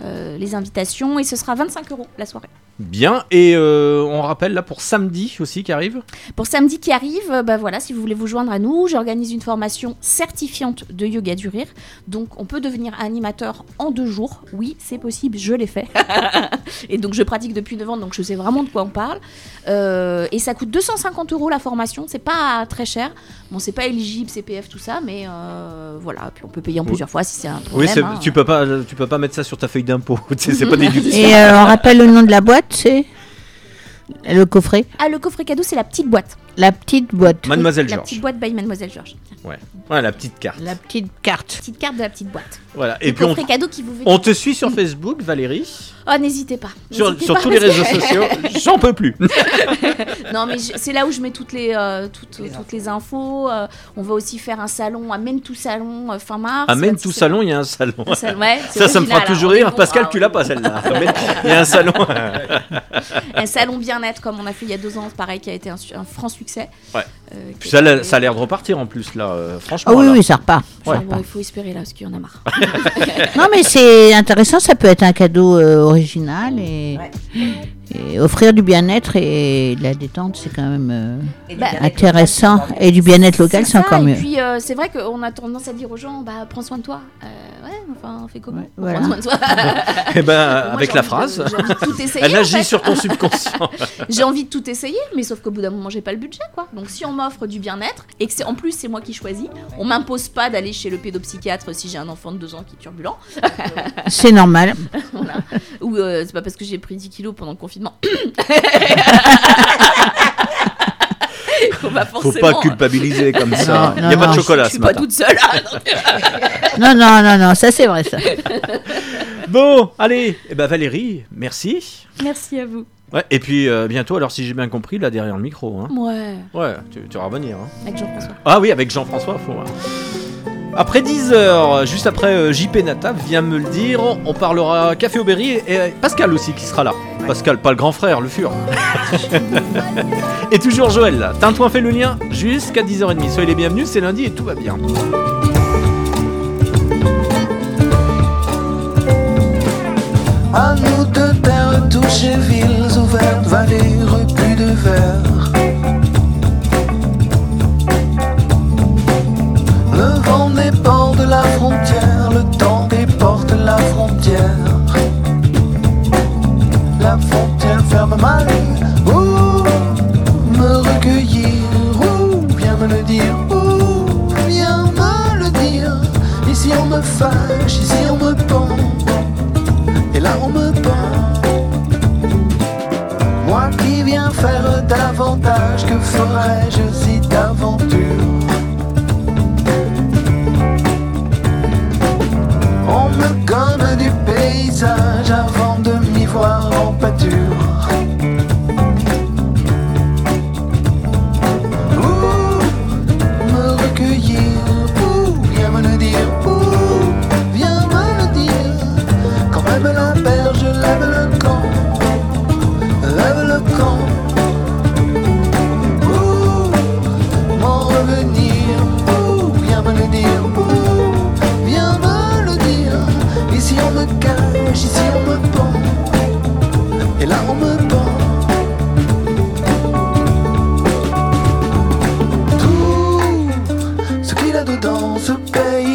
Speaker 5: les invitations et ce sera 25 euros la soirée.
Speaker 2: Bien, et euh, on rappelle là pour samedi aussi qui arrive.
Speaker 5: Pour samedi qui arrive, euh, bah voilà, si vous voulez vous joindre à nous, j'organise une formation certifiante de yoga du rire. Donc on peut devenir animateur en deux jours. Oui, c'est possible, je l'ai fait. et donc je pratique depuis 9 ans, donc je sais vraiment de quoi on parle. Euh, et ça coûte 250 euros la formation, c'est pas très cher. Bon, c'est pas éligible, CPF, tout ça, mais euh, voilà. Puis on peut payer en
Speaker 2: Oui.
Speaker 5: plusieurs fois si c'est un
Speaker 2: Oui,
Speaker 5: problème.
Speaker 2: c'est-
Speaker 5: hein.
Speaker 2: tu peux pas, tu peux pas mettre ça sur ta feuille d'impôt. C'est pas déductible.
Speaker 8: Et euh, on rappelle le nom de la boîte, c'est? Le coffret.
Speaker 5: Ah, le coffret cadeau, c'est la petite boîte.
Speaker 8: La petite boîte.
Speaker 2: Mademoiselle
Speaker 5: La
Speaker 2: Georges.
Speaker 5: petite boîte by Mademoiselle Georges.
Speaker 2: Ouais. ouais, la petite carte.
Speaker 8: La petite carte.
Speaker 5: Petite carte de la petite boîte.
Speaker 2: Voilà. Et puis on,
Speaker 5: cadeau qui vous veut
Speaker 2: on te suit sur Facebook, Valérie.
Speaker 5: Oh, n'hésitez pas.
Speaker 2: Sur, sur
Speaker 5: pas
Speaker 2: tous les réseaux
Speaker 5: que-
Speaker 2: sociaux. J'en peux plus.
Speaker 5: non, mais c'est là où je mets toutes les, euh, toutes, toutes les infos. euh, on va aussi faire un salon, amène tout salon euh, fin mars.
Speaker 2: Amène tout salon, il y a un salon.
Speaker 5: Un salon, ouais, c'est
Speaker 2: Ça, ça me fera toujours rire.
Speaker 5: bon,
Speaker 2: Pascal,
Speaker 5: hein,
Speaker 2: tu l'as pas celle-là. Il y a un salon.
Speaker 5: Un salon bien-être comme on a fait il y a deux ans, pareil, qui a été un, un franc succès.
Speaker 2: Ouais.
Speaker 5: Euh,
Speaker 2: Puis ça, a l'air-
Speaker 5: était-
Speaker 2: ça a l'air de repartir en plus là. euh, franchement.
Speaker 8: Ah oui,
Speaker 2: là.
Speaker 8: oui, ça repart.
Speaker 5: Bon, il faut espérer là, parce qu'il y en a marre.
Speaker 8: Non, mais c'est intéressant, ça peut être un cadeau euh, original et,
Speaker 6: Ouais.
Speaker 8: Et offrir du bien-être et de la détente, c'est quand même euh,
Speaker 6: Et
Speaker 5: Bah,
Speaker 8: intéressant. Et du bien-être local,
Speaker 5: C'est
Speaker 8: encore mieux.
Speaker 5: Et puis, euh, c'est vrai qu'on a tendance à dire aux gens, bah, prends soin de toi. Euh, ouais, enfin, fais comment
Speaker 8: Ouais,
Speaker 5: Prends soin de toi.
Speaker 2: Eh ben,
Speaker 5: Moi,
Speaker 2: avec la phrase.
Speaker 5: J'ai envie de tout essayer.
Speaker 2: Elle
Speaker 5: en
Speaker 2: agit
Speaker 5: fait.
Speaker 2: sur ton subconscient.
Speaker 5: J'ai envie de tout essayer, mais sauf qu'au bout d'un moment, j'ai pas le budget, quoi. Donc, si on m'offre du bien-être et que c'est en plus c'est moi qui choisis, on m'impose pas d'aller chez le pédopsychiatre si j'ai un enfant de deux ans qui est turbulent,
Speaker 8: C'est normal.
Speaker 5: ou euh, c'est pas parce que j'ai pris 10 kilos pendant le confinement. Faut pas
Speaker 2: Faut pas culpabiliser comme ça.
Speaker 8: Non,
Speaker 2: Il n'y a
Speaker 8: non,
Speaker 2: pas de chocolat
Speaker 5: Je
Speaker 2: ce
Speaker 5: suis pas
Speaker 2: matin.
Speaker 5: toute seule. ah, donc,
Speaker 8: Non, non, non, non, ça c'est vrai ça.
Speaker 2: Bon, allez. Eh ben Valérie, merci.
Speaker 5: Merci à vous.
Speaker 2: Ouais, et puis euh, bientôt, alors si j'ai bien compris, là derrière le micro. Hein.
Speaker 5: Ouais,
Speaker 2: Ouais, tu, tu vas revenir. hein.
Speaker 5: avec Jean-François.
Speaker 2: Ah oui, avec Jean-François, faut. Après 10 heures, juste après euh, JP Nata vient me le dire, on parlera Café Aubéry et euh, Pascal aussi qui sera là. Pascal, pas le grand frère, le fur. et toujours Joël. Tintouin fait le lien jusqu'à 10h30. Soyez les bienvenus, c'est lundi et tout va bien.
Speaker 10: À nous de terre touchées, villes ouvertes, vallées repues de verre. Frontière ferme mal, ouh, me recueillir, ouh, viens me le dire, ouh, viens me le dire. Ici on me fâche, ici on me pend? Et là on me pend. Moi qui viens faire davantage Que ferais-je si d'aventure? On me gomme du paysage Avant de m'y voir en pâture ce qu'il a dedans, ce pays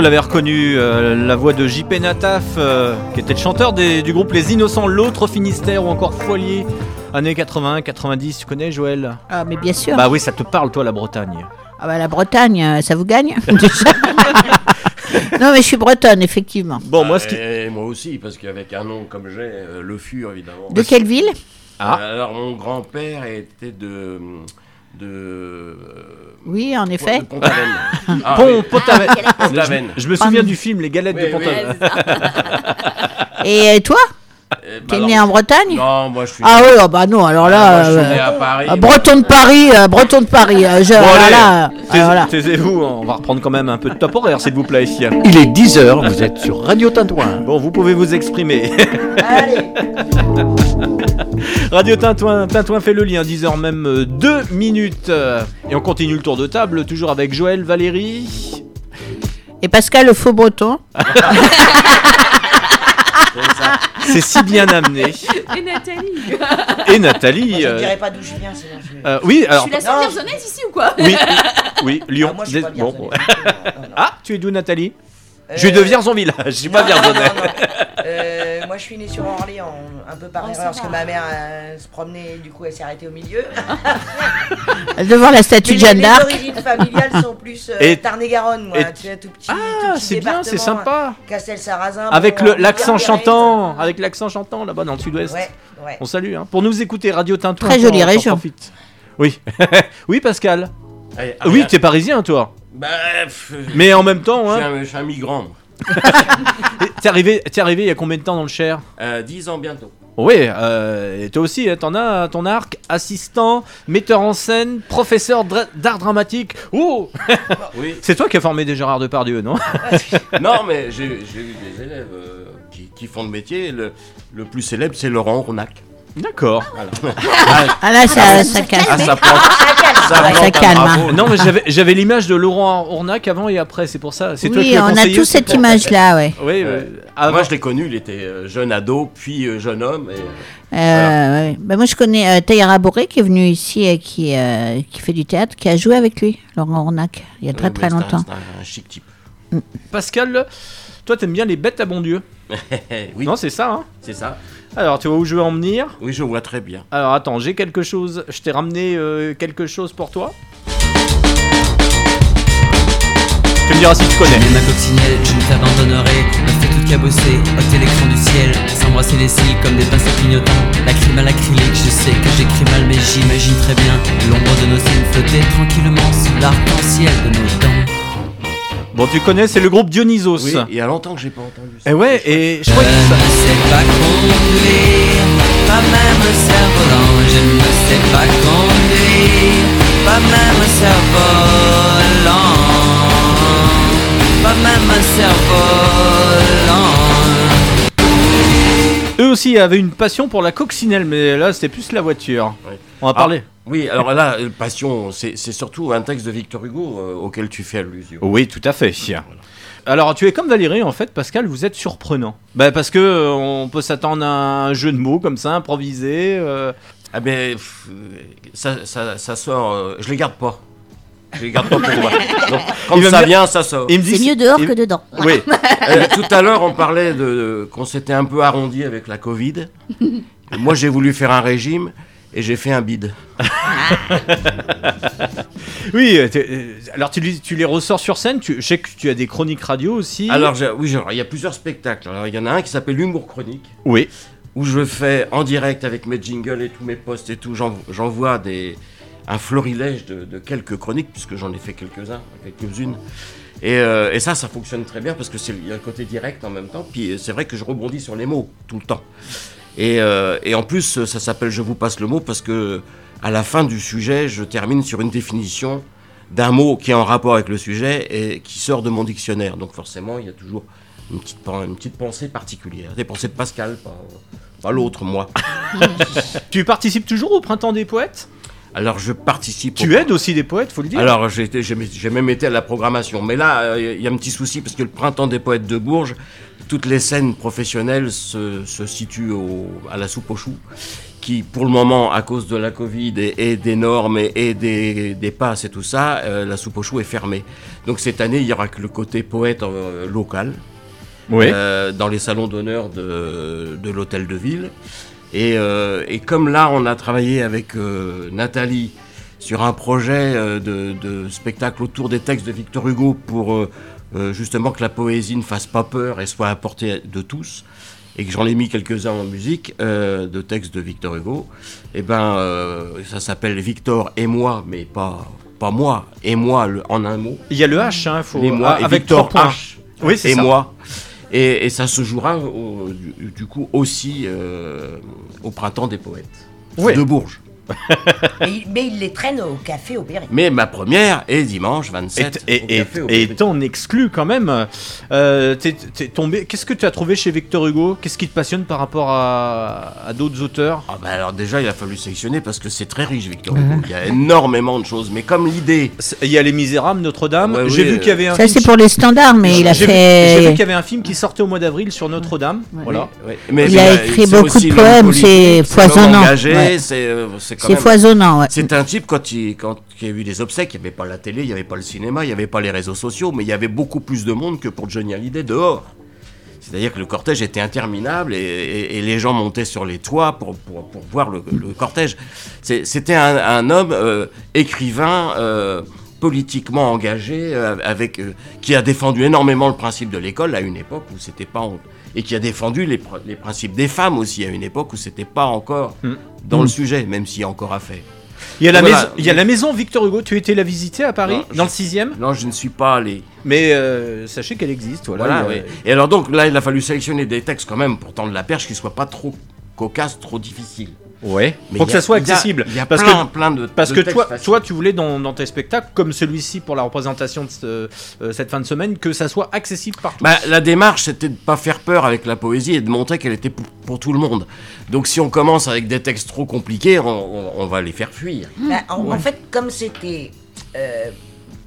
Speaker 2: vous l'avez reconnu, euh, la voix de JP Nataf, euh, qui était le chanteur des- du groupe Les Innocents, l'autre Finistère ou encore Foilier, années 80, 90, tu connais Joël?
Speaker 8: Ah, mais bien sûr.
Speaker 2: Bah oui, ça te parle toi la Bretagne.
Speaker 8: Ah bah la Bretagne, euh, ça vous gagne. Non, mais je suis bretonne, effectivement.
Speaker 2: Bon, moi, ce qui...
Speaker 3: Et moi aussi, parce qu'avec un nom comme j'ai, euh, le fur évidemment.
Speaker 8: De quelle ville?
Speaker 2: Ah.
Speaker 3: Alors mon grand-père était de de euh,
Speaker 8: Oui, en effet.
Speaker 3: de Pont-Aven. Ah,
Speaker 2: Pont,
Speaker 3: oui.
Speaker 2: Pont-Aven.
Speaker 3: Pont-Aven.
Speaker 2: Je me souviens du film Les Galettes
Speaker 3: Oui,
Speaker 2: de
Speaker 3: oui.
Speaker 2: Pont-Aven.
Speaker 8: Et toi?
Speaker 3: Eh, bah
Speaker 8: T'es né en Bretagne?
Speaker 3: Non, moi je suis.
Speaker 8: Ah oui, ah bah non, alors là.
Speaker 3: moi, je suis
Speaker 8: euh,
Speaker 3: né à Paris.
Speaker 8: euh, breton de Paris, euh, breton de Paris. euh, je,
Speaker 2: Bon,
Speaker 8: alors
Speaker 2: allez,
Speaker 8: là, euh,
Speaker 2: tais-
Speaker 8: alors là.
Speaker 2: taisez-vous, on va reprendre quand même un peu de top horaire, s'il vous plaît.
Speaker 11: Il est 10h, vous êtes sur Radio Tintouin.
Speaker 2: Bon, vous pouvez vous exprimer.
Speaker 6: Allez,
Speaker 2: Radio Tintouin, Tintouin fait le lien, 10h même 2 minutes. Euh, Et on continue le tour de table, toujours avec Joël, Valérie.
Speaker 8: Et Pascal, le faux breton.
Speaker 2: C'est si bien amené.
Speaker 5: Et Nathalie
Speaker 2: Et Nathalie.
Speaker 6: Moi, je ne
Speaker 2: euh,
Speaker 6: dirais pas d'où je viens, sinon je...
Speaker 2: euh, oui,
Speaker 5: Je
Speaker 2: alors.
Speaker 5: suis la seule ici ou quoi?
Speaker 2: Oui, oui, Lyon.
Speaker 6: Ah, moi, je suis pas
Speaker 2: Dés- bon. Ah, tu es d'où, Nathalie? Je suis de Vierzonville, je suis pas
Speaker 6: non. Euh, moi, je suis née sur Orléans, un peu par
Speaker 5: Oh,
Speaker 6: erreur, parce que ma mère euh, se promenait, du coup, elle s'est arrêtée au milieu.
Speaker 8: Devant la statue de Jeanne
Speaker 6: les,
Speaker 8: d'Arc.
Speaker 6: les origines familiales sont plus euh,
Speaker 2: Et-
Speaker 6: Tarn-et-Garonne, moi.
Speaker 2: et-
Speaker 6: Tu sais, tout petit,
Speaker 2: Ah, c'est bien, c'est sympa.
Speaker 6: Castel-Sarrazin.
Speaker 2: Avec
Speaker 6: bon,
Speaker 2: l'accent chantant, avec l'accent chantant là-bas dans le sud-ouest.
Speaker 6: Ouais, ouais.
Speaker 2: On salue, hein. Pour nous écouter Radio Tintouin.
Speaker 8: Très jolie région.
Speaker 2: Oui, oui, Pascal.
Speaker 3: Allez,
Speaker 2: Oui,
Speaker 3: rien.
Speaker 2: t'es parisien toi.
Speaker 3: Bah, pff,
Speaker 2: Mais en même temps,
Speaker 3: je suis
Speaker 2: hein,
Speaker 3: un, je suis un migrant. moi.
Speaker 2: t'es arrivé, t'es arrivé il y a combien de temps dans le Cher?
Speaker 3: Euh, 10 ans bientôt.
Speaker 2: Oui, euh, et toi aussi, hein, t'en as à ton arc, assistant, metteur en scène, professeur dra- d'art dramatique. Oh
Speaker 3: Oui.
Speaker 2: C'est toi qui as formé des Gérard Depardieu, non
Speaker 3: non, mais j'ai j'ai eu des élèves euh, qui, qui font le métier. Le, le plus célèbre, c'est Laurent Ornac.
Speaker 2: D'accord.
Speaker 3: Voilà.
Speaker 8: Ah là, ça, ça casse.
Speaker 3: Ah, ça plante. Ça, plante
Speaker 8: ça calme,
Speaker 3: bravo.
Speaker 8: hein.
Speaker 2: Non, mais j'avais, j'avais l'image de Laurent Ornac avant et après, c'est pour ça. C'est toi qui
Speaker 8: Oui,
Speaker 2: l'as
Speaker 8: on a
Speaker 2: conseillé
Speaker 8: tous
Speaker 2: aussi
Speaker 8: cette image-là, ouais.
Speaker 2: Oui,
Speaker 3: Euh,
Speaker 2: euh, avant.
Speaker 3: Moi, je l'ai connu, il était euh, jeune ado, puis euh, jeune homme. Et...
Speaker 8: Euh, ouais. Bah, moi, je connais euh, Taïra Boré qui est venu ici et qui, euh, qui fait du théâtre, qui a joué avec lui, Laurent Ornac, il y a très
Speaker 3: Ouais,
Speaker 8: très
Speaker 3: mais c'est un-
Speaker 8: longtemps.
Speaker 3: C'est un, un chic type.
Speaker 2: Pascal, toi, t'aimes bien les bêtes à bon Dieu?
Speaker 3: oui,
Speaker 2: Non, c'est ça, hein
Speaker 3: c'est ça.
Speaker 2: Alors, tu vois où je veux en venir?
Speaker 3: Oui, je vois très bien.
Speaker 2: Alors, attends, j'ai quelque chose. Je t'ai ramené euh, quelque chose pour toi? Tu me diras si tu connais.
Speaker 12: Ma coccinelle, je ne t'abandonnerai Me fait toute cabosser, ôter l'écran du ciel S'embrasser les cils comme des pinceaux clignotants La crime à l'acrylique, je sais que j'écris mal Mais j'imagine très bien l'ombre de nos signes flotter tranquillement Sous l'arc-en-ciel de nos dents
Speaker 2: Bon, tu connais, c'est le groupe Dionysos.
Speaker 3: Oui, il y a longtemps que j'ai pas entendu ça.
Speaker 2: Et ouais, et je
Speaker 12: Je
Speaker 2: crois que ça-
Speaker 12: ne sais pas conduire Pas même cerf-volant Je ne sais pas conduire Pas même cerf-volant Pas même cerf-volant
Speaker 2: eux aussi avaient une passion pour la coccinelle, mais là, c'était plus la voiture. On va
Speaker 3: Ah,
Speaker 2: parler.
Speaker 3: Oui, alors là, euh, Passion, c'est surtout un texte de Victor Hugo euh, auquel tu fais allusion.
Speaker 2: Oui, tout à fait. Alors, tu es comme Valérie, en fait, Pascal, vous êtes surprenant. Bah, parce que euh, on peut s'attendre à un jeu de mots comme ça, improvisé. euh.
Speaker 3: Ah ben, ça, ça, ça sort, je les garde pas. Je les garde pas pour moi. Donc, quand
Speaker 2: Il va me
Speaker 3: ça vient, ça sort.
Speaker 5: C'est mieux dehors
Speaker 2: il-
Speaker 5: que dedans.
Speaker 2: Oui.
Speaker 3: Euh, tout à l'heure, on parlait de, de- qu'on s'était un peu arrondi avec la Covid. Et moi, j'ai voulu faire un régime et j'ai fait un bide.
Speaker 2: Oui, euh, euh, alors tu, les- tu les ressors sur scène? Tu, je sais que tu as des chroniques radio aussi.
Speaker 3: Alors, oui, genre, il y a plusieurs spectacles. Alors, il y en a un qui s'appelle L'humour chronique.
Speaker 2: Oui.
Speaker 3: où je fais en direct avec mes jingles et tous mes posts et tout, j'en- j'envoie des un florilège de, quelques chroniques puisque j'en ai fait quelques-uns, quelques-unes. Et, euh, ça, ça fonctionne très bien parce que c'est y a un côté direct en même temps. Puis c'est vrai que je rebondis sur les mots tout le temps. Et, euh, en plus, ça s'appelle Je vous passe le mot parce que à la fin du sujet, je termine sur une définition d'un mot qui est en rapport avec le sujet et qui sort de mon dictionnaire. Donc forcément, il y a toujours une petite, pen- une petite pensée particulière. Des pensées de Pascal, pas, pas l'autre, moi.
Speaker 2: Tu participes toujours au Printemps des Poètes?
Speaker 3: Alors je participe.
Speaker 2: Tu
Speaker 3: au-
Speaker 2: aides aussi des poètes, faut le dire.
Speaker 3: Alors j'ai été- j'ai j'ai même été à la programmation. Mais là, euh, il y a un petit souci parce que le Printemps des Poètes de Bourges, toutes les scènes professionnelles se, se situent au- à la soupe aux choux qui, pour le moment, à cause de la Covid et, et des normes et, et des, des passes et tout ça, euh, la soupe aux choux est fermée. Donc cette année, il y aura que le côté poète euh, local.
Speaker 2: Oui.
Speaker 3: euh, dans les salons d'honneur de, de l'hôtel de ville. Et, euh, et comme là, on a travaillé avec euh, Nathalie sur un projet euh, de, de spectacle autour des textes de Victor Hugo pour justement que la poésie ne fasse pas peur et soit à portée de tous, et que j'en ai mis quelques-uns en musique euh, de textes de Victor Hugo, et ben euh, ça s'appelle Victor et moi, mais pas, pas moi, et moi le- en un mot.
Speaker 2: Il y a le H, hein, faut
Speaker 3: Les moi
Speaker 2: ah,
Speaker 3: et
Speaker 2: avec
Speaker 3: Victor. H.
Speaker 2: Oui, c'est
Speaker 3: et moi. Et, et ça se jouera au- du, du coup aussi euh, au printemps des poètes
Speaker 2: Oui.
Speaker 3: de Bourges.
Speaker 6: mais, il, mais il les traîne au café au Berry.
Speaker 3: Mais ma première est dimanche 27.
Speaker 2: Et, et, et
Speaker 3: Berry.
Speaker 2: t'en exclus quand même. Euh, t'es- tombé. Qu'est-ce que tu as trouvé chez Victor Hugo? Qu'est-ce qui te passionne par rapport à, à d'autres auteurs?
Speaker 3: Ah bah alors déjà il a fallu sélectionner parce que c'est très riche Victor Hugo. Il y a énormément de choses, mais comme l'idée.
Speaker 2: Il y a Les Misérables, Notre-Dame.
Speaker 3: Ouais,
Speaker 2: J'ai
Speaker 3: oui,
Speaker 2: vu
Speaker 3: euh,
Speaker 2: qu'il y avait un.
Speaker 8: Ça, c'est pour les standards, mais il a fait-
Speaker 2: J'ai vu qu'il y avait un film qui sortait au mois d'avril sur Notre-Dame. Voilà.
Speaker 8: Il a écrit beaucoup de poèmes, c'est foisonnant,
Speaker 3: c'est euh, c'est
Speaker 8: foisonnant, ouais.
Speaker 3: C'est un type quand il quand il y a eu des obsèques, il n'y avait pas la télé, il n'y avait pas le cinéma, il n'y avait pas les réseaux sociaux, mais il y avait beaucoup plus de monde que pour Johnny Hallyday dehors. C'est-à-dire que le cortège était interminable et, et- et les gens montaient sur les toits pour, pour, pour voir le, le cortège. C'était un, un homme euh, écrivain, euh, politiquement engagé, euh, avec, qui a défendu énormément le principe de l'école à une époque où c'était pas... et qui a défendu les, pr- les principes des femmes aussi à une époque où c'était pas encore dans
Speaker 2: Mm.
Speaker 3: le sujet, même s'il y a encore à faire.
Speaker 2: Il y a, la
Speaker 3: Voilà.
Speaker 2: maison, il y a la maison Victor Hugo. Tu étais la visiter à Paris,
Speaker 3: Non,
Speaker 2: dans
Speaker 3: je-
Speaker 2: le 6
Speaker 3: Non, je ne suis pas allé.
Speaker 2: Mais euh, sachez qu'elle existe. Voilà.
Speaker 3: Voilà,
Speaker 2: Il y a-
Speaker 3: oui. Et alors donc là, il a fallu sélectionner des textes quand même pour tendre la perche qui soient pas trop cocasses, trop difficiles.
Speaker 2: Ouais.
Speaker 3: Mais
Speaker 2: pour que
Speaker 3: a-
Speaker 2: ça soit
Speaker 3: il y a-
Speaker 2: accessible.
Speaker 3: Il y a,
Speaker 2: parce
Speaker 3: plein,
Speaker 2: que,
Speaker 3: plein de
Speaker 2: Parce
Speaker 3: de
Speaker 2: que toi,
Speaker 3: faciles.
Speaker 2: toi, tu voulais dans, dans tes spectacles, comme celui-ci pour la représentation de ce- euh, cette fin de semaine, que ça soit accessible partout.
Speaker 3: Bah, la démarche, c'était de pas faire peur avec la poésie et de montrer qu'elle était pour, pour tout le monde. Donc si on commence avec des textes trop compliqués, on, on- on va les faire fuir.
Speaker 6: Bah, en, en fait, comme c'était. euh,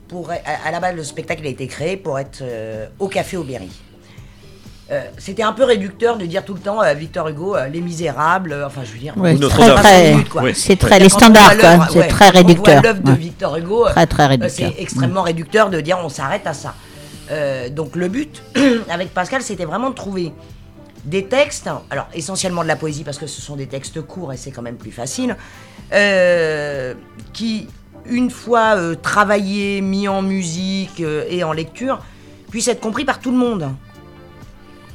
Speaker 6: pour, à, à la base, le spectacle a été créé pour être euh, au café au Berry. Euh, c'était un peu réducteur de dire tout le temps euh, Victor Hugo, euh, Les Misérables, euh, enfin je veux dire. Euh,
Speaker 8: très, très- c'est très- les standards, c'est
Speaker 6: ouais,
Speaker 8: très réducteur,
Speaker 6: l'œuvre de. Victor Hugo, euh,
Speaker 8: Très, très
Speaker 6: euh,
Speaker 8: réducteur.
Speaker 6: c'est extrêmement réducteur de dire on s'arrête à ça. Euh, donc le but avec Pascal, c'était vraiment de trouver des textes, alors essentiellement de la poésie parce que ce sont des textes courts et c'est quand même plus facile, euh, qui, une fois euh, travaillés, mis en musique euh, et en lecture, puissent être compris par tout le monde.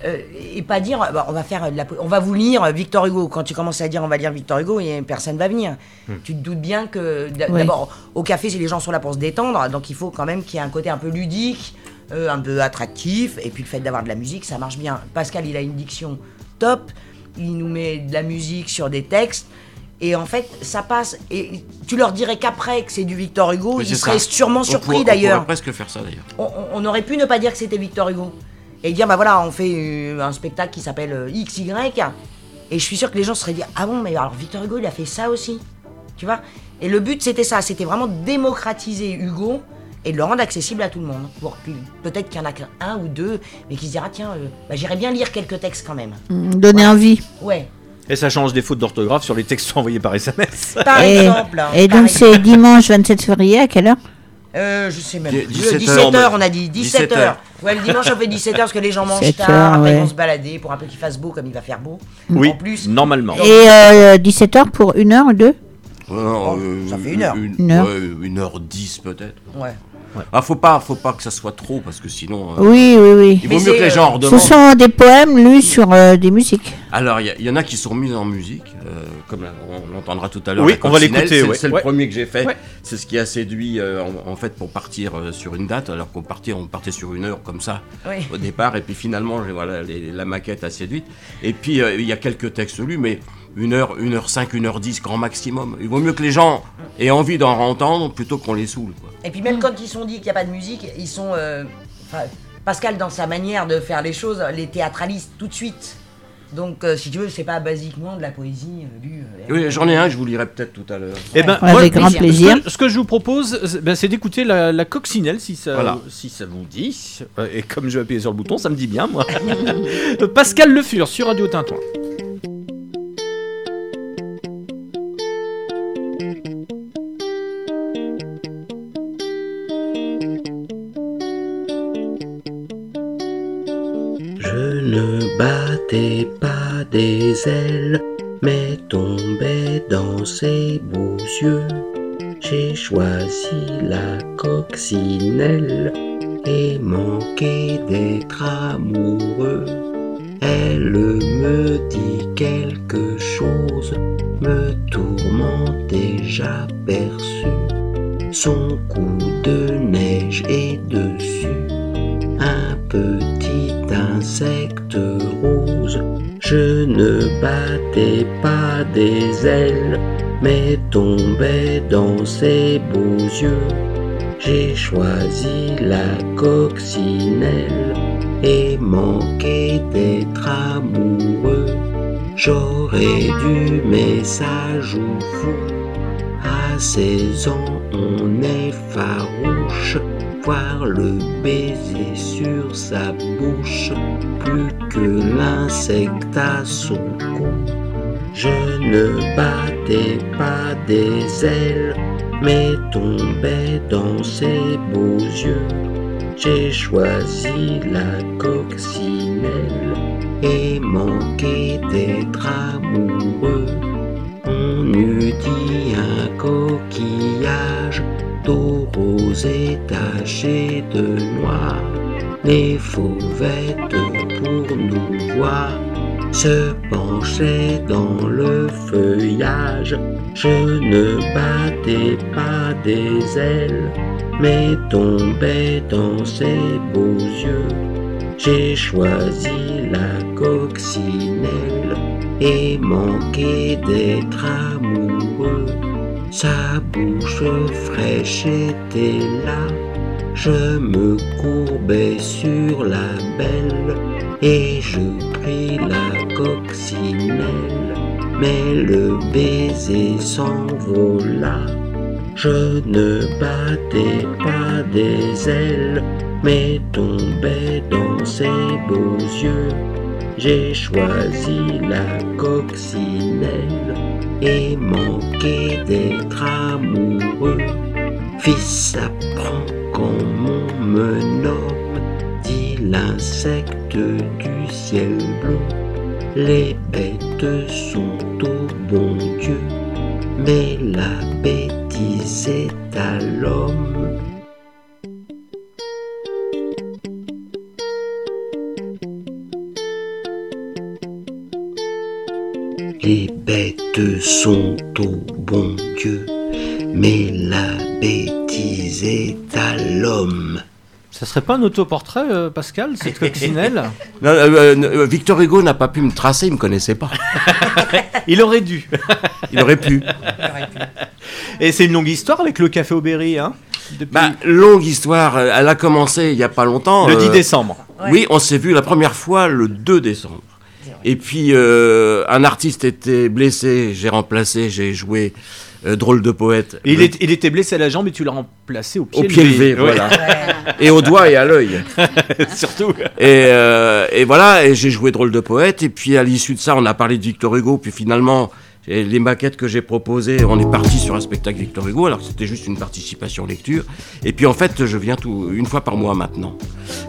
Speaker 6: Euh, et pas dire, bah, on va faire de la po- on va vous lire Victor Hugo. Quand tu commences à dire on va lire Victor Hugo, et personne va venir.
Speaker 2: Hmm.
Speaker 6: Tu te doutes bien que d'abord au café, si les gens sont là pour se détendre, donc il faut quand même qu'il y ait un côté un peu ludique, euh, un peu attractif, et puis le fait d'avoir de la musique, ça marche bien. Pascal, il a une diction top, il nous met de la musique sur des textes. Et en fait, ça passe. Et tu leur dirais qu'après que c'est du Victor Hugo,
Speaker 3: Mais
Speaker 6: ils seraient
Speaker 3: ça.
Speaker 6: sûrement
Speaker 3: On
Speaker 6: surpris
Speaker 3: pourrait- On
Speaker 6: d'ailleurs
Speaker 3: pourrait presque faire ça d'ailleurs.
Speaker 6: on, on- on aurait pu ne pas dire que c'était Victor Hugo et dire bah voilà on fait euh, un spectacle qui s'appelle euh, XY et je suis sûr que les gens se seraient dit ah bon mais alors Victor Hugo il a fait ça aussi tu vois? Et le but c'était ça c'était vraiment démocratiser Hugo et de le rendre accessible à tout le monde. Pour que peut-être qu'il y en a qu'un ou deux mais qui se dira tiens euh, bah, j'irais bien lire quelques textes quand même.
Speaker 8: Mm, Donner envie.
Speaker 6: ouais.
Speaker 2: Et ça change des fautes d'orthographe sur les textes envoyés par SMS.
Speaker 6: par
Speaker 8: et,
Speaker 6: exemple. hein,
Speaker 8: et
Speaker 6: par
Speaker 8: donc c'est dimanche 27 février à quelle heure?
Speaker 6: Euh, je sais même
Speaker 3: Dix-
Speaker 6: plus.
Speaker 3: 17
Speaker 6: 17h,
Speaker 3: heures.
Speaker 6: on a dit 17h.
Speaker 3: 17
Speaker 6: Ouais, le dimanche on fait 17h parce que les gens mangent
Speaker 8: 17
Speaker 6: tard,
Speaker 8: heures,
Speaker 6: après ils
Speaker 8: ouais.
Speaker 6: vont se balader pour un peu qu'il fasse beau comme il va faire beau.
Speaker 2: Oui,
Speaker 6: En plus.
Speaker 2: normalement.
Speaker 8: Et 17h pour une heure ou deux?
Speaker 3: Non,
Speaker 6: Oh,
Speaker 3: euh,
Speaker 6: ça fait une heure.
Speaker 8: Une heure.
Speaker 3: ouais, une heure dix peut-être.
Speaker 6: Ouais.
Speaker 3: Ah, faut pas, faut pas que ça soit trop parce que sinon. euh,
Speaker 8: Oui, oui, oui.
Speaker 3: Il
Speaker 6: Mais
Speaker 3: vaut mieux que les
Speaker 6: euh,
Speaker 3: gens
Speaker 8: Ce
Speaker 3: redemandent.
Speaker 8: sont des poèmes lus sur euh, des musiques.
Speaker 3: Alors, il y en a qui sont mis en musique, euh, comme la- on l'entendra tout à l'heure.
Speaker 2: Oui, on va l'écouter,
Speaker 3: C'est
Speaker 2: ouais.
Speaker 3: le
Speaker 2: Ouais.
Speaker 3: premier que j'ai fait.
Speaker 2: Ouais.
Speaker 3: C'est ce qui a séduit, euh, en, en fait, pour partir euh, sur une date, alors qu'on partait, on partait sur une heure comme ça au départ, et puis finalement, voilà, les- la maquette a séduit. Et puis, euh, il y a quelques textes lus, mais une heure, une heure cinq, une heure dix, grand maximum. Il vaut mieux que les gens aient envie d'en entendre plutôt qu'on les saoule. Quoi.
Speaker 6: Et puis même quand ils sont dit qu'il n'y a pas de musique, ils sont. euh, enfin, Pascal, dans sa manière de faire les choses, les théâtralise tout de suite. Donc, euh, si tu veux, c'est pas basiquement de la poésie euh, lue. euh,
Speaker 3: Oui, j'en ai un, je vous lirai peut-être tout à l'heure.
Speaker 2: Eh ben,
Speaker 8: Ouais,
Speaker 2: moi,
Speaker 8: avec grand
Speaker 2: ce que-
Speaker 8: plaisir.
Speaker 2: Ce que, ce que je vous propose, c'est- ben, c'est d'écouter la, la coccinelle, si ça,
Speaker 3: Voilà.
Speaker 2: si ça vous dit. Et comme je vais appuyer sur le bouton, ça me dit bien, moi. Pascal Le Fur sur Radio Tintouin.
Speaker 13: Ailes, ailes, mais tombait dans ses beaux yeux. J'ai choisi la coccinelle et manqué d'être amoureux. J'aurais dû, mais ça joue fou. À 16 ans, on est farouche. Voir le baiser sur sa bouche, plus que l'insecte à son cou. Ne battais pas des ailes, mais tombais dans ses beaux yeux. J'ai choisi la coccinelle et manqué Je ne battais pas des ailes, mais tombais dans ses beaux yeux. J'ai choisi la coccinelle et manqué d'être amoureux. Sa bouche fraîche était là, je me courbais sur la belle et je pris la coccinelle, mais le baiser s'envola. Je ne battais pas des ailes, mais tombais dans ses beaux yeux. J'ai choisi la coccinelle et manqué d'être amoureux. Fils apprend quand on me nomme, dit l'insecte du ciel bleu. Les bêtes sont au bon Dieu, mais la bêtise est à l'homme. Les bêtes sont au bon Dieu, mais la bêtise est à l'homme.
Speaker 2: Ça serait pas un autoportrait, euh, Pascal, cette coccinelle
Speaker 3: Non, euh, euh, Victor Hugo n'a pas pu me tracer, il me connaissait pas.
Speaker 2: Il aurait dû.
Speaker 3: Il aurait pu.
Speaker 2: Et c'est une longue histoire avec le café Aubéry, hein depuis-
Speaker 3: Bah, longue histoire, elle a commencé il y a pas longtemps.
Speaker 2: Le 10
Speaker 3: euh,
Speaker 2: décembre.
Speaker 3: Oui, on s'est vu la première fois le 2 décembre. Et puis euh, un artiste était blessé, j'ai remplacé, j'ai joué euh, drôle de poète.
Speaker 2: Il,
Speaker 3: Le-
Speaker 2: est- il était blessé à la jambe et tu l'as remplacé au pied
Speaker 3: au pied levé,
Speaker 2: Ouais.
Speaker 3: voilà. Et au doigt et à l'œil.
Speaker 2: Surtout.
Speaker 3: Et, euh, et voilà, et j'ai joué drôle de poète. Et puis à l'issue de ça, on a parlé de Victor Hugo. Puis finalement, et les maquettes que j'ai proposées, on est parti sur un spectacle Victor Hugo, alors que c'était juste une participation lecture. Et puis en fait, je viens tout, une fois par mois maintenant.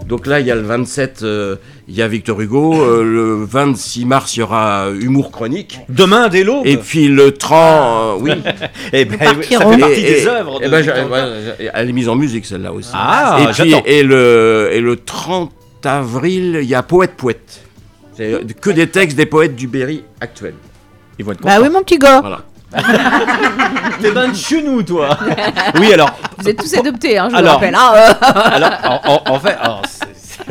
Speaker 3: Donc là, il y a le 27, euh, il y a Victor Hugo. euh, le 26 mars, il y aura Humour chronique.
Speaker 2: Demain, dès l'aube.
Speaker 3: Et puis le 30, euh, oui.
Speaker 2: Eh ben, ça fait partie
Speaker 3: Et-
Speaker 2: des
Speaker 3: et-
Speaker 2: œuvres.
Speaker 3: et
Speaker 2: de
Speaker 3: ben, elle est mise en musique celle-là aussi.
Speaker 2: Ah,
Speaker 3: et puis et le et le 30 avril, il y a Poète Poète. C'est que des textes des poètes du Berry actuels.
Speaker 2: Ils vont être
Speaker 8: Bah
Speaker 2: contents.
Speaker 8: oui, mon petit gars.
Speaker 3: Voilà.
Speaker 2: T'es de chez nous, toi. oui, alors.
Speaker 5: Vous êtes tous adoptés, hein, je vous
Speaker 2: Alors.
Speaker 5: rappelle. hein, euh.
Speaker 2: alors, en, en- en fait, alors,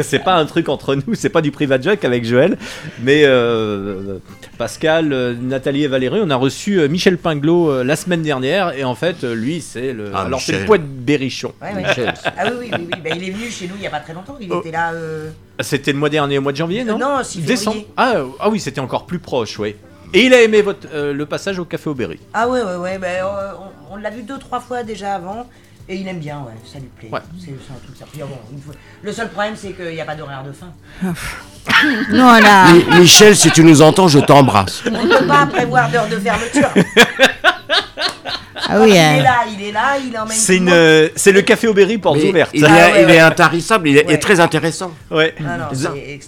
Speaker 2: c'est- pas un truc entre nous, c'est pas du private joke avec Joël, mais euh, Pascal, euh, Nathalie et Valérie, on a reçu euh, Michel Pinglot la semaine dernière, et en fait, lui, c'est le,
Speaker 3: Ah,
Speaker 2: alors c'est le poète berrichon.
Speaker 6: Ouais, ouais.
Speaker 3: Michel.
Speaker 6: Ah oui, oui, oui, oui. Bah, il est venu chez nous il n'y a pas très longtemps. Il
Speaker 2: Oh.
Speaker 6: était là. euh,
Speaker 2: C'était le mois dernier, au mois de janvier, non?
Speaker 6: Non, si.
Speaker 2: Décembre. Ah, ah oui, c'était encore plus proche, oui. Et il a aimé votre, euh, le passage au café Aubéry.
Speaker 6: Ah ouais, ouais, ouais. bah, euh, on l'a vu deux, trois fois déjà avant. Et il aime bien, ouais. Ça lui plaît.
Speaker 2: Ouais.
Speaker 6: C'est un truc ça. Puis, bon, une fois- Le seul problème, c'est qu'il n'y a pas d'horaire de fin.
Speaker 3: Mi- Michel, si tu nous entends, je t'embrasse.
Speaker 6: On ne peut pas prévoir d'heure de fermeture.
Speaker 8: Ah oui,
Speaker 6: il
Speaker 8: euh,
Speaker 6: est là, il est là, il emmène.
Speaker 2: C'est une, euh, c'est le café Aubéry portes
Speaker 3: Mais
Speaker 2: ouvertes.
Speaker 3: il, est,
Speaker 6: Ah ouais,
Speaker 3: il
Speaker 6: ouais.
Speaker 3: est intarissable, il est, très intéressant.
Speaker 2: Ouais.
Speaker 6: Ah.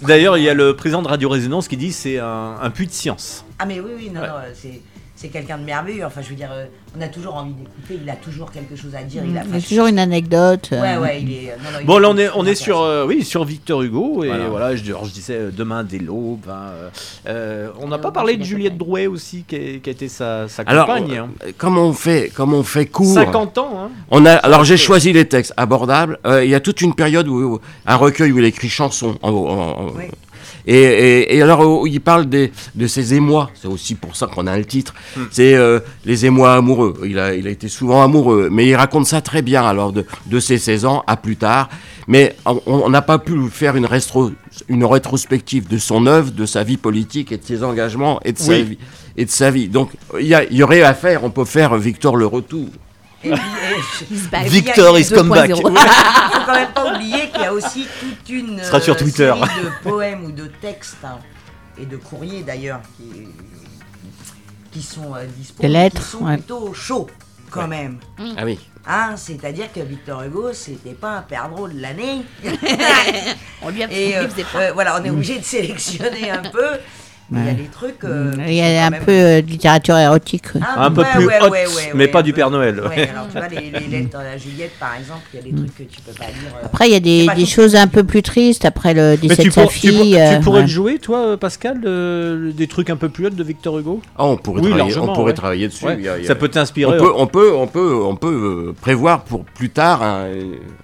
Speaker 2: D'ailleurs, il y a le président de Radio Résonance qui dit c'est un, un puits de science.
Speaker 6: Ah mais oui, oui, non,
Speaker 2: Ouais.
Speaker 6: non, c'est, c'est quelqu'un de merveilleux. Enfin, je veux dire, euh, on a toujours envie d'écouter. Il a toujours quelque chose à dire. Il a,
Speaker 8: il y a toujours une anecdote. euh.
Speaker 6: Ouais, ouais, il est. non, non, il
Speaker 2: Bon,
Speaker 6: est
Speaker 2: là, on est, on est sur, euh, oui, sur Victor Hugo. Et voilà,
Speaker 3: Voilà.
Speaker 2: je, alors, je disais euh, demain dès l'aube. hein, on n'a pas parlé de
Speaker 5: Juliette
Speaker 2: Drouet aussi, qui, est- qui a été sa, sa
Speaker 3: Alors,
Speaker 2: compagne. hein.
Speaker 3: comme on fait, comme on fait court.
Speaker 2: 50 ans, hein.
Speaker 3: On a, alors j'ai choisi les textes abordables. Euh, Il y a toute une période où, où- un recueil où il écrit chansons. En, en- en-
Speaker 6: Oui.
Speaker 3: Et, et- et alors, il parle des, de ses émois, c'est aussi pour ça qu'on a le titre,
Speaker 2: Hmm.
Speaker 3: c'est euh, les émois amoureux. Il a, il a été souvent amoureux, mais il raconte ça très bien, alors de, de ses 16 ans à plus tard. Mais on n'a pas pu faire une, restro- une rétrospective de son œuvre, de sa vie politique et de ses engagements et de, sa, vie, et de sa vie. Donc, il y, y aurait à faire, on peut faire Victor le retour.
Speaker 6: Et.
Speaker 2: Victor is come back.
Speaker 5: 2.0.
Speaker 6: Il faut quand même pas oublier qu'il y a aussi toute une
Speaker 2: sur
Speaker 6: euh,
Speaker 2: Twitter.
Speaker 6: série de poèmes ou de textes hein, et de courriers d'ailleurs qui, qui sont euh, disponibles,
Speaker 8: Des lettres,
Speaker 6: qui sont
Speaker 8: ouais.
Speaker 6: plutôt chauds quand même.
Speaker 3: Ah oui.
Speaker 6: Hein, C'est-à-dire que Victor Hugo, c'était pas un perdreau de l'année.
Speaker 5: On lui, a,
Speaker 6: Et euh, euh, voilà, on est obligé de sélectionner un peu. Mais il y a des trucs. euh,
Speaker 8: Il
Speaker 6: qui
Speaker 8: y a un
Speaker 6: même-
Speaker 8: peu euh, de littérature érotique.
Speaker 6: Ah,
Speaker 2: Un peu
Speaker 6: ouais,
Speaker 2: plus
Speaker 6: ouais,
Speaker 2: hot,
Speaker 6: ouais, ouais,
Speaker 2: mais
Speaker 6: ouais,
Speaker 2: pas du Père. Noël.
Speaker 6: Ouais, alors tu vois, les, les lettres à Juliette, par exemple, il y a des trucs que tu peux pas lire. euh,
Speaker 8: Après, il y a des, des choses un peu plus tristes après le
Speaker 2: Mais
Speaker 8: décès
Speaker 2: tu,
Speaker 8: de sa
Speaker 2: pour- tu pour-
Speaker 8: fille.
Speaker 2: tu
Speaker 8: euh,
Speaker 2: pourrais
Speaker 8: ouais.
Speaker 2: le jouer, toi, Pascal, de- des trucs un peu plus hauts de Victor Hugo?
Speaker 3: Ah, on pourrait
Speaker 2: Oui,
Speaker 3: travailler, on pourrait
Speaker 2: ouais.
Speaker 3: travailler dessus.
Speaker 2: Ouais,
Speaker 3: Il y a- il y a-
Speaker 2: Ça peut t'inspirer.
Speaker 3: on peut, on peut, on peut, on peut euh, prévoir pour plus tard. hein,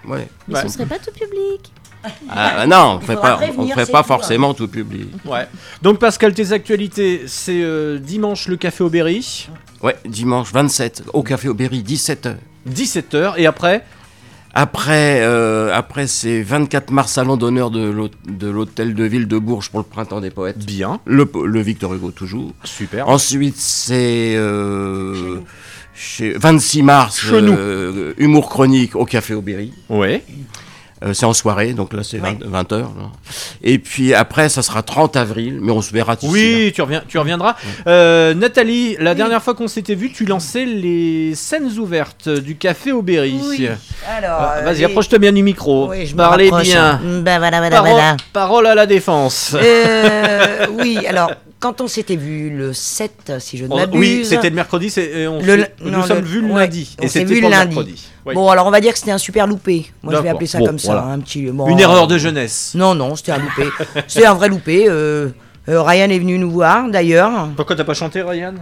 Speaker 3: ouais.
Speaker 5: Mais
Speaker 2: Ouais.
Speaker 5: ce serait pas tout public.
Speaker 3: Ah, non, on
Speaker 6: Il
Speaker 3: ferait pas,
Speaker 6: hein.
Speaker 3: forcément tout public.
Speaker 2: Ouais. Donc Pascal, tes actualités, c'est euh, dimanche le café au Berry,
Speaker 3: Ouais, dimanche 27 au café Aubéry, 17h.
Speaker 2: 17h, et après?
Speaker 3: Après, euh, après c'est 24 mars salon d'honneur de l'hôt- de l'hôtel de ville de Bourges pour le printemps des poètes.
Speaker 2: Bien,
Speaker 3: Le, Victor Hugo toujours.
Speaker 2: super.
Speaker 3: Ensuite, c'est euh, chez 26 mars,
Speaker 2: Chez nous.
Speaker 3: euh, humour chronique au Café Aubéry.
Speaker 2: Ouais.
Speaker 3: Euh, c'est en soirée, donc là c'est
Speaker 6: Ouais.
Speaker 3: 20, h Et puis après, ça sera 30 avril, mais on se verra d'ici là.
Speaker 2: Oui, tu, reviens, tu reviendras. Euh, Nathalie, la dernière fois qu'on s'était vu, tu lançais les scènes ouvertes du café au Berry.
Speaker 6: Oui. Alors,
Speaker 2: Ah,
Speaker 6: euh,
Speaker 2: Vas-y,
Speaker 6: les-
Speaker 2: approche-toi bien du micro.
Speaker 6: Oui, je
Speaker 2: Parlez bien.
Speaker 6: Ben voilà, voilà,
Speaker 2: Parole,
Speaker 6: voilà.
Speaker 2: parole à la défense.
Speaker 6: Euh, oui, alors, quand on s'était vu le 7, si je ne
Speaker 2: On-
Speaker 6: m'abuse.
Speaker 2: oui, c'était le mercredi, c'est- et on
Speaker 6: Le-
Speaker 2: nous
Speaker 6: non,
Speaker 2: sommes
Speaker 6: le-
Speaker 2: vus le
Speaker 6: ouais,
Speaker 2: lundi.
Speaker 6: on
Speaker 2: et
Speaker 6: s'est
Speaker 2: c'était
Speaker 6: vu le lundi.
Speaker 2: mercredi. Oui.
Speaker 6: Bon, alors on va dire que c'était un super loupé. Moi, je vais appeler ça
Speaker 2: Bon,
Speaker 6: comme ça.
Speaker 2: voilà.
Speaker 6: Un petit, bon,
Speaker 2: Une erreur de jeunesse.
Speaker 6: Non, non, c'était un loupé. c'était un vrai loupé. euh, euh, Ryan est venu nous voir, d'ailleurs.
Speaker 2: Pourquoi t'as pas chanté, Ryan?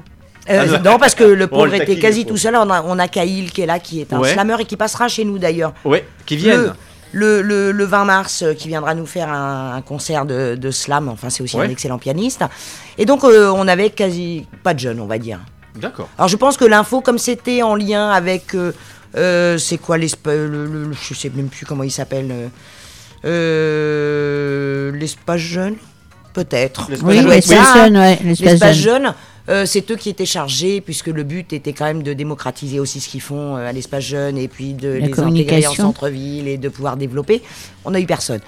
Speaker 6: Euh,
Speaker 2: Ah, non.
Speaker 6: parce que le
Speaker 2: Oh,
Speaker 6: pauvre
Speaker 2: le
Speaker 6: était quasi tout seul. On a, on a Kaïl qui est là, qui est un
Speaker 2: Ouais.
Speaker 6: slammer et qui passera chez nous d'ailleurs.
Speaker 2: Ouais, qui viennent.
Speaker 6: Le, le, le- le 20 mars, euh, qui viendra nous faire un, un concert de, de slam. Enfin, c'est aussi
Speaker 2: Ouais.
Speaker 6: un excellent pianiste. Et donc, euh, on avait quasi pas de jeunes, on va dire.
Speaker 2: D'accord.
Speaker 6: Alors, je pense que l'info, comme c'était en lien avec. euh, euh, c'est quoi l'espace. Le, le- le- je sais même plus comment il s'appelle. l'espace jeune Peut-être.
Speaker 2: L'espace
Speaker 8: Oui,
Speaker 6: hein.
Speaker 8: jeune, ouais, l'espace
Speaker 6: L'espace jeune. Euh, c'est eux qui étaient chargés, puisque le but était quand même de démocratiser aussi ce qu'ils font euh, à l'espace jeune, et puis de
Speaker 8: La
Speaker 6: les intégrer en centre-ville et de pouvoir développer. On n'a eu personne.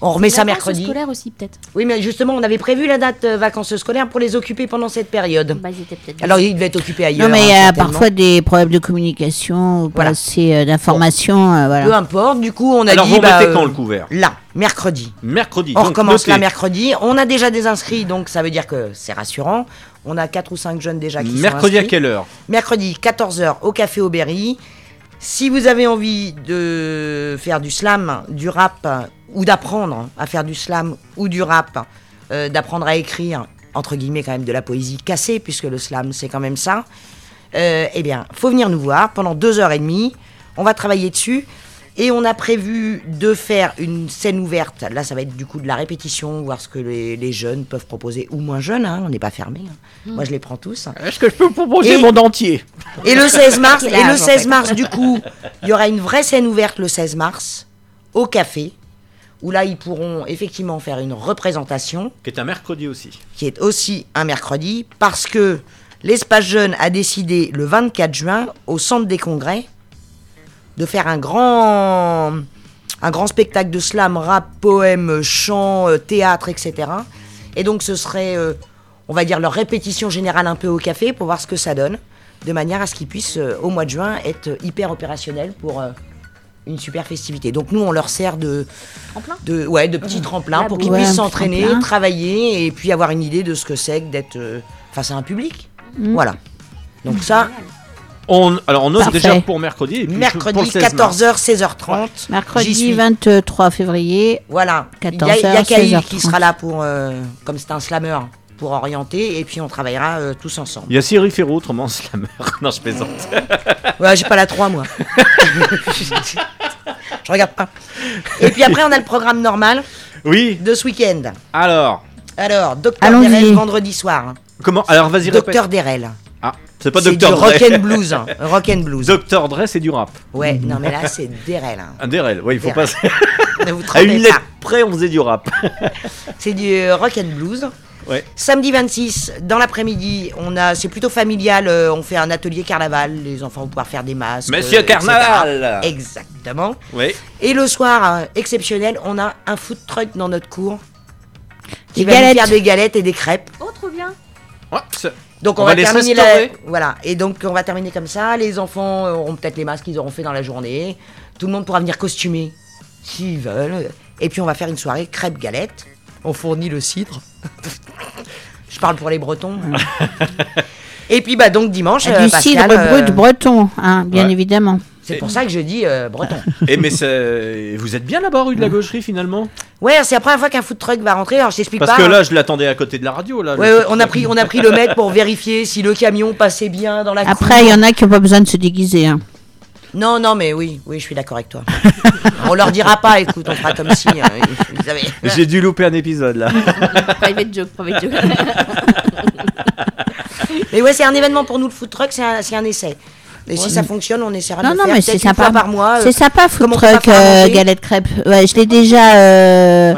Speaker 6: On remet ça
Speaker 5: Vacances
Speaker 6: mercredi.
Speaker 5: scolaires aussi, peut-être.
Speaker 6: Oui, mais justement, on avait prévu la date euh, vacances scolaires pour les occuper pendant cette période.
Speaker 5: Bah, ils étaient peut-être.
Speaker 6: Alors, ils devaient être occupés ailleurs.
Speaker 8: Non, mais il y
Speaker 6: hein,
Speaker 8: a
Speaker 6: certainement.
Speaker 8: parfois des problèmes de communication ou pas
Speaker 6: Voilà.
Speaker 8: assez euh, d'informations. euh,
Speaker 6: Peu
Speaker 8: voilà.
Speaker 6: importe, du coup, on a
Speaker 2: Alors,
Speaker 6: dit.
Speaker 2: vous
Speaker 6: bah,
Speaker 2: mettez
Speaker 6: euh,
Speaker 2: quand le couvert?
Speaker 6: Là, mercredi.
Speaker 2: Mercredi.
Speaker 6: On
Speaker 2: donc
Speaker 6: recommence
Speaker 2: notez.
Speaker 6: là mercredi. On a déjà des inscrits, donc ça veut dire que c'est rassurant. On a 4 ou 5 jeunes déjà qui
Speaker 2: Mercredi
Speaker 6: sont
Speaker 2: à
Speaker 6: inscrits.
Speaker 2: quelle heure?
Speaker 6: Mercredi, 14h, au Café Aubéry. Si vous avez envie de faire du slam, du rap, ou d'apprendre à faire du slam ou du rap, euh, d'apprendre à écrire, entre guillemets quand même de la poésie cassée, puisque le slam c'est quand même ça, euh, eh bien, faut venir nous voir pendant deux heures et demie. On va travailler dessus. Et on a prévu de faire une scène ouverte. Là, ça va être du coup de la répétition, voir ce que les, les jeunes peuvent proposer, ou moins jeunes, hein, on n'est pas fermé. hein. Moi, je les prends tous.
Speaker 2: Est-ce que je peux proposer
Speaker 6: Et-
Speaker 2: mon dentier?
Speaker 6: Et le 16 mars, et le
Speaker 5: âge, en
Speaker 6: 16
Speaker 5: fait
Speaker 6: mars, du coup, il y aura une vraie scène ouverte le 16 mars, au café, où là, ils pourront effectivement faire une représentation,
Speaker 2: Qui est un mercredi aussi.
Speaker 6: qui est aussi un mercredi, parce que l'espace jeune a décidé le 24 juin, au centre des congrès, de faire un grand, un grand spectacle de slam, rap, poème, chant, euh, théâtre, etc. Et donc ce serait, euh, on va dire, leur répétition générale un peu au café pour voir ce que ça donne, de manière à ce qu'ils puissent, euh, au mois de juin, être hyper opérationnels pour euh, une super festivité. Donc nous, on leur sert de,
Speaker 5: Tremplin?
Speaker 6: de, ouais, de petits tremplins pour qu'ils
Speaker 8: Ouais,
Speaker 6: puissent s'entraîner, travailler et puis avoir une idée de ce que c'est que d'être face à un public.
Speaker 8: Mm.
Speaker 6: Voilà. Donc ça,
Speaker 2: On, alors on note déjà pour mercredi. Et puis pour
Speaker 6: mercredi
Speaker 2: le 16 mars.
Speaker 6: 14h, 16h30. J'y
Speaker 8: Mercredi
Speaker 6: suis.
Speaker 8: 23 février.
Speaker 6: Voilà. Il y a,
Speaker 8: 14h,
Speaker 6: il y a Kaïl
Speaker 8: 16h30.
Speaker 6: qui sera là pour, euh, comme c'est un slammer, pour orienter et puis on travaillera euh, tous ensemble.
Speaker 2: Il y a Cyril Ferraud, autrement slammer. non, je plaisante.
Speaker 6: Ouais, j'ai pas la 3 moi. je regarde pas. Et puis après on a le programme normal.
Speaker 2: Oui.
Speaker 6: de ce week-end.
Speaker 2: Alors,
Speaker 6: Alors, Docteur. Derel vendredi soir.
Speaker 2: comment? Alors, vas-y.
Speaker 6: Docteur Derel.
Speaker 2: Ah, c'est pas
Speaker 6: C'est du
Speaker 2: Docteur
Speaker 6: rock
Speaker 2: Dre.
Speaker 6: and blues. hein. Rock and blues.
Speaker 2: Docteur Dre, c'est du rap.
Speaker 6: Ouais, non mais là c'est Derel. hein.
Speaker 2: Un DRL, oui, il faut
Speaker 6: Derel.
Speaker 2: pas.
Speaker 6: Ne vous
Speaker 2: à
Speaker 6: trompez
Speaker 2: une
Speaker 6: pas.
Speaker 2: lettre près, on faisait du rap.
Speaker 6: C'est du euh, rock and blues.
Speaker 2: Ouais.
Speaker 6: Samedi 26, dans l'après-midi, on a, c'est plutôt familial. euh, on fait un atelier carnaval. Les enfants vont pouvoir faire des masques.
Speaker 2: Monsieur
Speaker 6: euh, etc.
Speaker 2: Carnaval.
Speaker 6: Exactement.
Speaker 2: Oui.
Speaker 6: Et le soir, euh, exceptionnel, on a un food truck dans notre cour qui
Speaker 8: Des
Speaker 6: va nous faire des galettes et des crêpes.
Speaker 5: Oh, trop bien.
Speaker 2: Ouais,
Speaker 6: Donc
Speaker 2: On
Speaker 6: on,
Speaker 2: va
Speaker 6: va,
Speaker 2: les
Speaker 6: terminer la... voilà et donc on va terminer comme ça. Les enfants auront peut-être les masques qu'ils auront fait dans la journée. Tout le monde pourra venir costumer s'ils veulent. Et puis on va faire une soirée crêpes galettes. On fournit le cidre. Je parle pour les Bretons. et puis bah donc dimanche. euh,
Speaker 8: du
Speaker 6: Pascal,
Speaker 8: cidre
Speaker 6: euh,
Speaker 8: brut breton, hein, bien
Speaker 2: Ouais.
Speaker 8: évidemment.
Speaker 6: C'est pour ça que je dis euh, breton.
Speaker 2: Et mais vous êtes bien là-bas, rue de la Gaucherie, finalement?
Speaker 6: Ouais, c'est la première fois qu'un food truck va rentrer. Alors je t'explique pas.
Speaker 2: Parce que
Speaker 6: hein.
Speaker 2: là, je l'attendais à côté de la radio. Là,
Speaker 6: Ouais, on a pris, on a pris le mec pour vérifier si le camion passait bien dans la.
Speaker 8: Après, il y en a qui n'ont pas besoin de se déguiser. hein.
Speaker 6: Non, non, mais oui, oui, je suis d'accord avec toi. on leur dira pas, écoute, on fera comme si. euh, avaient-
Speaker 2: J'ai dû louper un épisode là.
Speaker 5: private joke, private joke.
Speaker 6: Mais ouais, c'est un événement pour nous, le food truck, c'est un, c'est un essai. Et si ça fonctionne, on essaiera
Speaker 8: Non,
Speaker 6: de le
Speaker 8: non,
Speaker 6: faire
Speaker 8: mais c'est
Speaker 6: une fois
Speaker 8: sympa.
Speaker 6: par mois. euh,
Speaker 8: C'est sympa, food truck, euh, galette crêpe. Ouais, je l'ai déjà euh,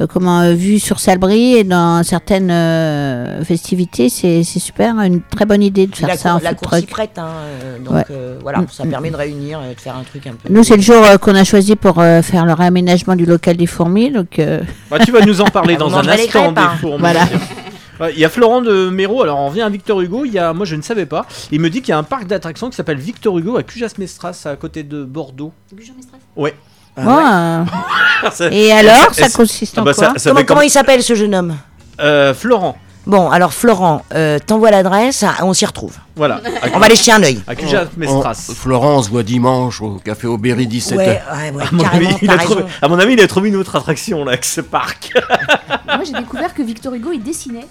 Speaker 8: euh, comment, euh, vu sur Salbris et dans certaines euh, festivités. C'est super, une très bonne idée de faire
Speaker 6: la
Speaker 8: ça en
Speaker 6: la
Speaker 8: food
Speaker 6: cour s'y
Speaker 8: truck.
Speaker 6: prête, hein, euh, donc
Speaker 8: Ouais.
Speaker 6: euh, voilà,
Speaker 8: Mm,
Speaker 6: ça
Speaker 8: mm.
Speaker 6: permet de réunir, euh, de faire un truc un peu.
Speaker 8: Nous, c'est le jour euh, qu'on a choisi pour euh, faire le réaménagement du local des fourmis. Donc, euh,
Speaker 2: Bah, tu vas nous en parler dans un instant
Speaker 6: crêpes,
Speaker 2: des
Speaker 6: hein.
Speaker 2: fourmis.
Speaker 8: Voilà.
Speaker 2: Il y a Florent de Méro, alors on revient à Victor Hugo, il y a, moi je ne savais pas, il me dit qu'il y a un parc d'attractions qui s'appelle Victor Hugo à Cujas-Mestras, à côté de Bordeaux. Ouais.
Speaker 8: bon, euh,
Speaker 2: Ça-
Speaker 8: et alors, ça consiste
Speaker 2: Ah
Speaker 8: en
Speaker 2: bah,
Speaker 8: quoi
Speaker 2: ça- ça
Speaker 6: Comment,
Speaker 2: fait
Speaker 6: comment
Speaker 2: comme-
Speaker 6: il s'appelle ce jeune homme
Speaker 2: Euh, Florent,
Speaker 6: Bon, alors Florent, euh, t'envoies l'adresse, ah, on s'y retrouve.
Speaker 2: voilà.
Speaker 6: On va aller jeter un œil.
Speaker 2: à Cujas-Mestras.
Speaker 3: On- Florent, on se voit dimanche au café Aubéry 17h.
Speaker 6: Ouais, ouais, ouais,
Speaker 2: À mon, avis,
Speaker 6: carrément,
Speaker 2: il
Speaker 6: t'as
Speaker 2: a
Speaker 6: raison.
Speaker 2: trouvé, à mon avis, il a trouvé une autre attraction là, avec ce parc.
Speaker 5: Moi, j'ai découvert que Victor Hugo, il dessinait.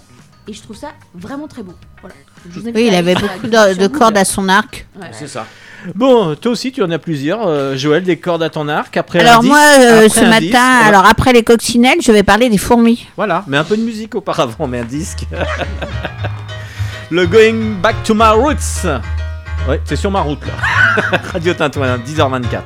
Speaker 5: Et je trouve ça vraiment très beau. Voilà. Je vous invite
Speaker 8: Oui, il
Speaker 5: à
Speaker 8: avait beaucoup
Speaker 5: sur
Speaker 8: de,
Speaker 5: Google.
Speaker 8: cordes à son arc.
Speaker 5: Ouais.
Speaker 2: C'est ça. Bon, toi aussi, tu en as plusieurs. euh, Joël, des cordes à ton arc. Après
Speaker 8: Alors moi, euh,
Speaker 2: après
Speaker 8: ce matin, alors après les coccinelles, je vais parler des fourmis.
Speaker 2: Voilà, mais un peu de musique auparavant, mais un disque. Le Going Back to My Roots. Ouais, c'est sur ma route là. Radio Tintouin, 10h24.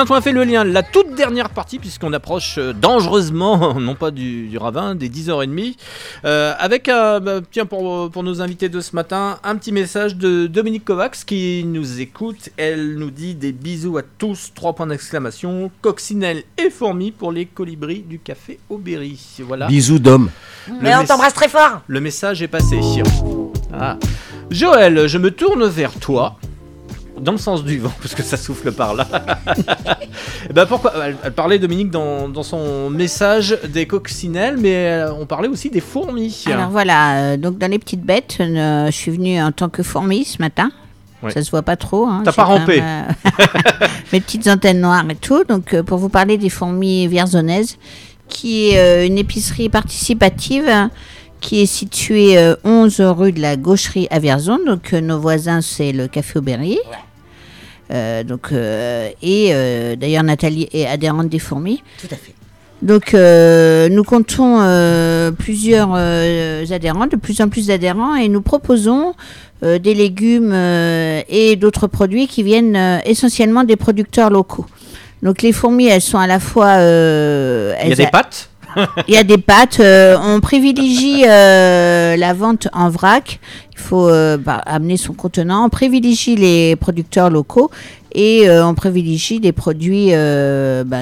Speaker 2: Tintin a fait le lien, la toute dernière partie, puisqu'on approche euh, dangereusement, non pas du, du ravin, des 10h30, euh, avec, euh, bah, tiens, pour, pour nos invités de ce matin, un petit message de Dominique Kovacs qui nous écoute. Elle nous dit des bisous à tous, trois points d'exclamation, coccinelle et fourmis pour les colibris du café Aubéry. Voilà.
Speaker 3: Bisous d'homme.
Speaker 6: Mais on t'embrasse très fort.
Speaker 2: Le message est passé. Ah. Joël, je me tourne vers toi. Dans le sens du vent, parce que ça souffle par là. Eh ben pourquoi elle, parlait, Dominique, dans, dans son message des coccinelles, mais euh, on parlait aussi des fourmis.
Speaker 8: Alors voilà, euh, donc dans les petites bêtes, euh, je suis venue en tant que fourmi ce matin.
Speaker 2: Ouais.
Speaker 8: Ça se voit pas trop. Hein,
Speaker 2: T'as pas rampé.
Speaker 8: même, euh, mes petites antennes noires et tout. Donc euh, pour vous parler des fourmis vierzonaises, qui est une épicerie participative hein, qui est située euh, 11 rue de la Gaucherie à Vierzon. Donc nos voisins, c'est le Café Aubéry. Euh, donc, euh, et euh, d'ailleurs, Nathalie est adhérente des fourmis.
Speaker 6: Tout à fait.
Speaker 8: Donc, euh, nous comptons euh, plusieurs euh, adhérents, de plus en plus d'adhérents, et nous proposons euh, des légumes euh, et d'autres produits qui viennent euh, essentiellement des producteurs locaux. Donc, les fourmis, elles sont à la fois. euh,
Speaker 2: Il y a des
Speaker 8: a-
Speaker 2: pâtes?
Speaker 8: Il y a des pâtes. euh, on privilégie euh, la vente en vrac. Il faut euh, bah, amener son contenant. On privilégie les producteurs locaux et euh, on privilégie des produits euh, bah,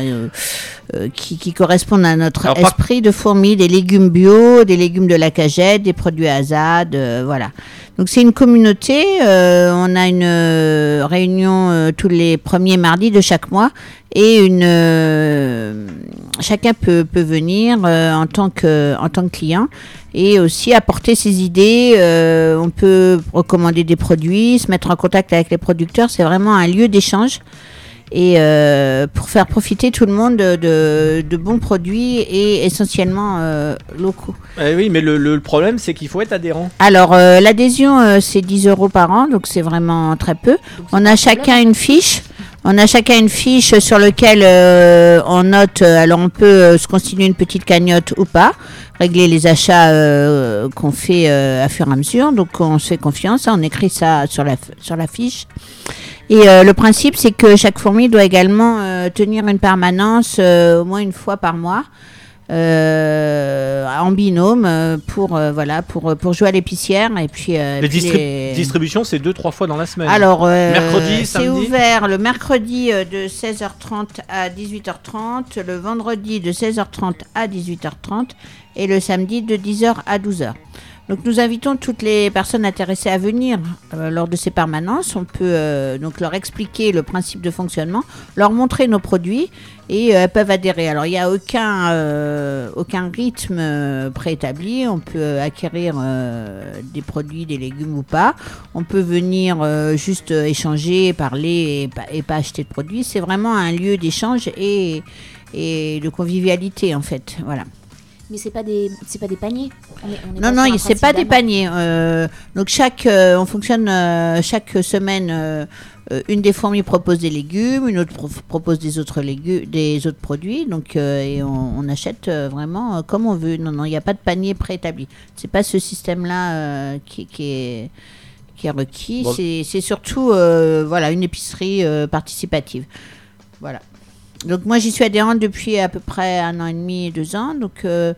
Speaker 8: qui, qui correspondent à notre
Speaker 2: Alors,
Speaker 8: esprit de fourmis, des légumes bio, des légumes de la cagette, des produits Azad, euh, voilà. Donc c'est une communauté. euh, on a une euh, réunion euh, tous les premiers mardis de chaque mois et une euh, chacun peut, peut venir euh, en tant que en tant que client et aussi apporter ses idées. euh, on peut recommander des produits, se mettre en contact avec les producteurs. C'est vraiment un lieu d'échange et euh, pour faire profiter tout le monde de, de- de bons produits et essentiellement euh, locaux.
Speaker 2: Eh oui, mais le, problème, c'est qu'il faut être adhérent.
Speaker 8: Alors, euh, l'adhésion, euh, c'est 10 euros par an, donc c'est vraiment très peu. On a chacun une fiche. On a chacun une fiche sur laquelle euh, on note, euh, alors on peut euh, se constituer une petite cagnotte ou pas, régler les achats euh, qu'on fait euh, à fur et à mesure. Donc on se fait confiance, hein, on écrit ça sur la, sur la fiche. Et euh, le principe, c'est que chaque fourmi doit également euh, tenir une permanence euh, au moins une fois par mois. euh, en binôme euh, pour euh, voilà pour pour jouer à l'épicière et puis euh,
Speaker 2: Les
Speaker 8: puis
Speaker 2: distrib-
Speaker 8: les-
Speaker 2: distributions, c'est deux, trois fois dans la semaine.
Speaker 8: alors, euh,
Speaker 2: mercredi,
Speaker 8: c'est ouvert le mercredi de 16h30 à 18h30, le vendredi de 16h30 à 18h30 et le samedi de 10h à 12h. Donc nous invitons toutes les personnes intéressées à venir euh, lors de ces permanences. On peut euh, donc leur expliquer le principe de fonctionnement, leur montrer nos produits et euh, elles peuvent adhérer. Alors il n'y a aucun, euh, aucun rythme euh, préétabli. On peut acquérir euh, des produits, des légumes ou pas. On peut venir juste échanger, parler et et pas acheter de produits. C'est vraiment un lieu d'échange et, et de convivialité en fait. Voilà.
Speaker 5: Mais c'est pas des, c'est pas des paniers. On est- on est
Speaker 8: Non, non, c'est pas des paniers. euh, donc chaque, euh, on fonctionne euh, chaque semaine. une des fourmis propose des légumes, une autre pro- propose des autres légumes, des autres produits. Donc euh, et on, on achète euh, vraiment euh, comme on veut. Non, non, il n'y a pas de panier préétabli. C'est pas ce système-là euh, qui, qui est qui est requis.
Speaker 2: Bon.
Speaker 8: C'est c'est surtout euh, voilà une épicerie euh, participative. Voilà. Donc moi j'y suis adhérente depuis à peu près un an et demi, deux ans. Donc euh,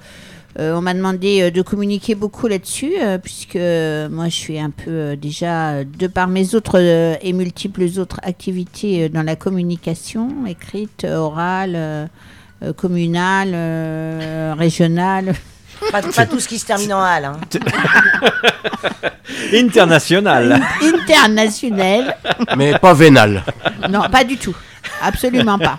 Speaker 8: euh, on m'a demandé euh, de communiquer beaucoup là-dessus, euh, puisque moi je suis un peu euh, déjà, de par mes autres euh, et multiples autres activités euh, dans la communication, écrite, orale, euh, euh, communale, euh, régionale.
Speaker 6: Pas, pas tout ce qui se termine en hal. Hein.
Speaker 2: International.
Speaker 8: Internationale.
Speaker 3: Mais pas vénal.
Speaker 8: Non, pas du tout. Absolument pas.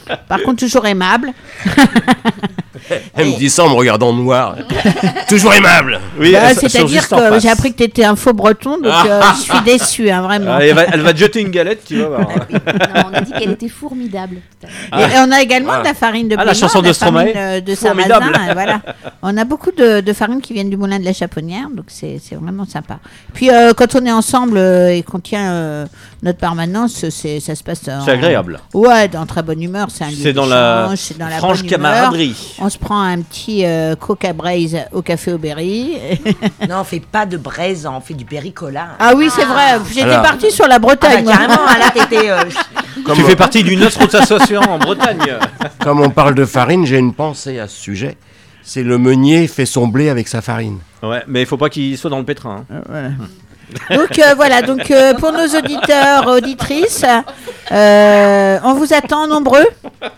Speaker 8: Par contre, toujours aimable.
Speaker 3: Elle me dit ça en me regardant noir. Toujours aimable.
Speaker 2: Oui,
Speaker 8: Bah, C'est-à-dire que j'ai appris que tu étais un faux breton, donc euh, je suis déçue, hein, vraiment.
Speaker 2: Ah, elle, va, elle va te jeter une galette, tu vas voir.
Speaker 5: Non, on a dit qu'elle était formidable.
Speaker 8: Et, et on a également
Speaker 2: Ah.
Speaker 8: de la farine de
Speaker 2: Ah, la chanson de
Speaker 8: la
Speaker 2: Stromae.
Speaker 8: farine, euh, de voilà. On a beaucoup de, de farines qui viennent du moulin de la Chaponnière, donc c'est vraiment sympa. Puis euh, quand on est ensemble et qu'on tient euh, notre permanence, c'est ça se passe.
Speaker 2: C'est agréable.
Speaker 8: Ouais, dans très bonne humeur. C'est un lieu
Speaker 2: C'est dans la
Speaker 8: dans la
Speaker 2: franche camaraderie.
Speaker 8: On se prend un petit euh, coca braise au café au berry.
Speaker 6: Non, on fait pas de braise, on fait du péricola.
Speaker 8: ah oui, c'est vrai. J'étais
Speaker 3: Alors.
Speaker 8: partie sur la
Speaker 6: Ah
Speaker 8: Bretagne.
Speaker 6: bah,
Speaker 8: moi.
Speaker 6: carrément, hein, là t'étais. euh,
Speaker 3: Comme,
Speaker 2: Tu fais partie d'une autre association en Bretagne.
Speaker 3: comme on parle de farine, j'ai une pensée à ce sujet. C'est le meunier fait son blé avec sa farine.
Speaker 2: Ouais, mais il faut pas qu'il soit dans le pétrin. hein.
Speaker 8: Voilà. Donc euh, voilà, donc euh, pour nos auditeurs, auditrices, euh, on vous attend nombreux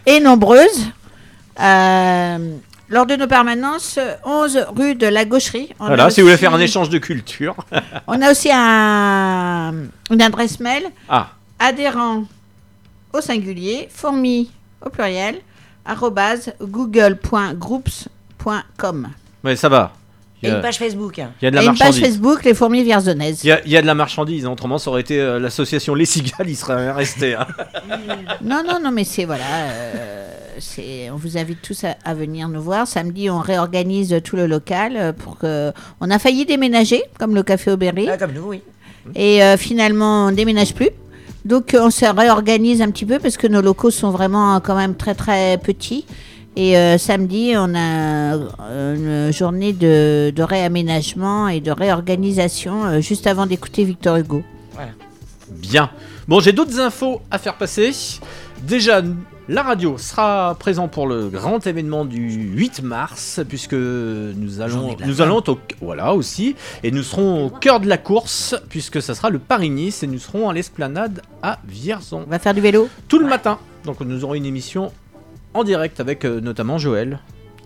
Speaker 8: et nombreuses lors de nos permanences 11 rue de la Gaucherie. On
Speaker 2: Voilà, si vous voulez faire un échange de culture.
Speaker 8: On a aussi un, une adresse mail
Speaker 2: Ah,
Speaker 8: adhérent au singulier, fourmi au pluriel, arrobase google.groups.com.
Speaker 2: mais ça va. Il y a,
Speaker 6: une page Facebook.
Speaker 2: il y a de
Speaker 8: Et
Speaker 2: la
Speaker 8: une page
Speaker 2: marchandise.
Speaker 8: Facebook, les fourmis vierzonaises.
Speaker 2: Il y, a, il y a de la marchandise. Autrement, ça aurait été euh, l'association Les Cigales, il serait resté. hein.
Speaker 8: Non, non, non, mais c'est voilà. euh, c'est, on vous invite tous à, à venir nous voir. Samedi, on réorganise tout le local euh, pour que. On a failli déménager, comme le café Aubéry,
Speaker 6: Ah, comme nous, oui.
Speaker 8: et euh, finalement, on déménage plus. Donc, on se réorganise un petit peu parce que nos locaux sont vraiment quand même très très petits. Et euh, samedi, on a euh, une journée de, de réaménagement et de réorganisation euh, juste avant d'écouter Victor Hugo.
Speaker 2: Bien. Bon, j'ai d'autres infos à faire passer. Déjà, la radio sera présent pour le grand événement du 8 mars, puisque nous allons, nous allons au, voilà aussi, et nous serons au cœur de la course, puisque ça sera le Paris-Nice, et nous serons à l'esplanade à Vierzon
Speaker 8: On va faire du vélo?
Speaker 2: Tout le matin. Donc nous aurons une émission en direct avec euh, notamment Joël.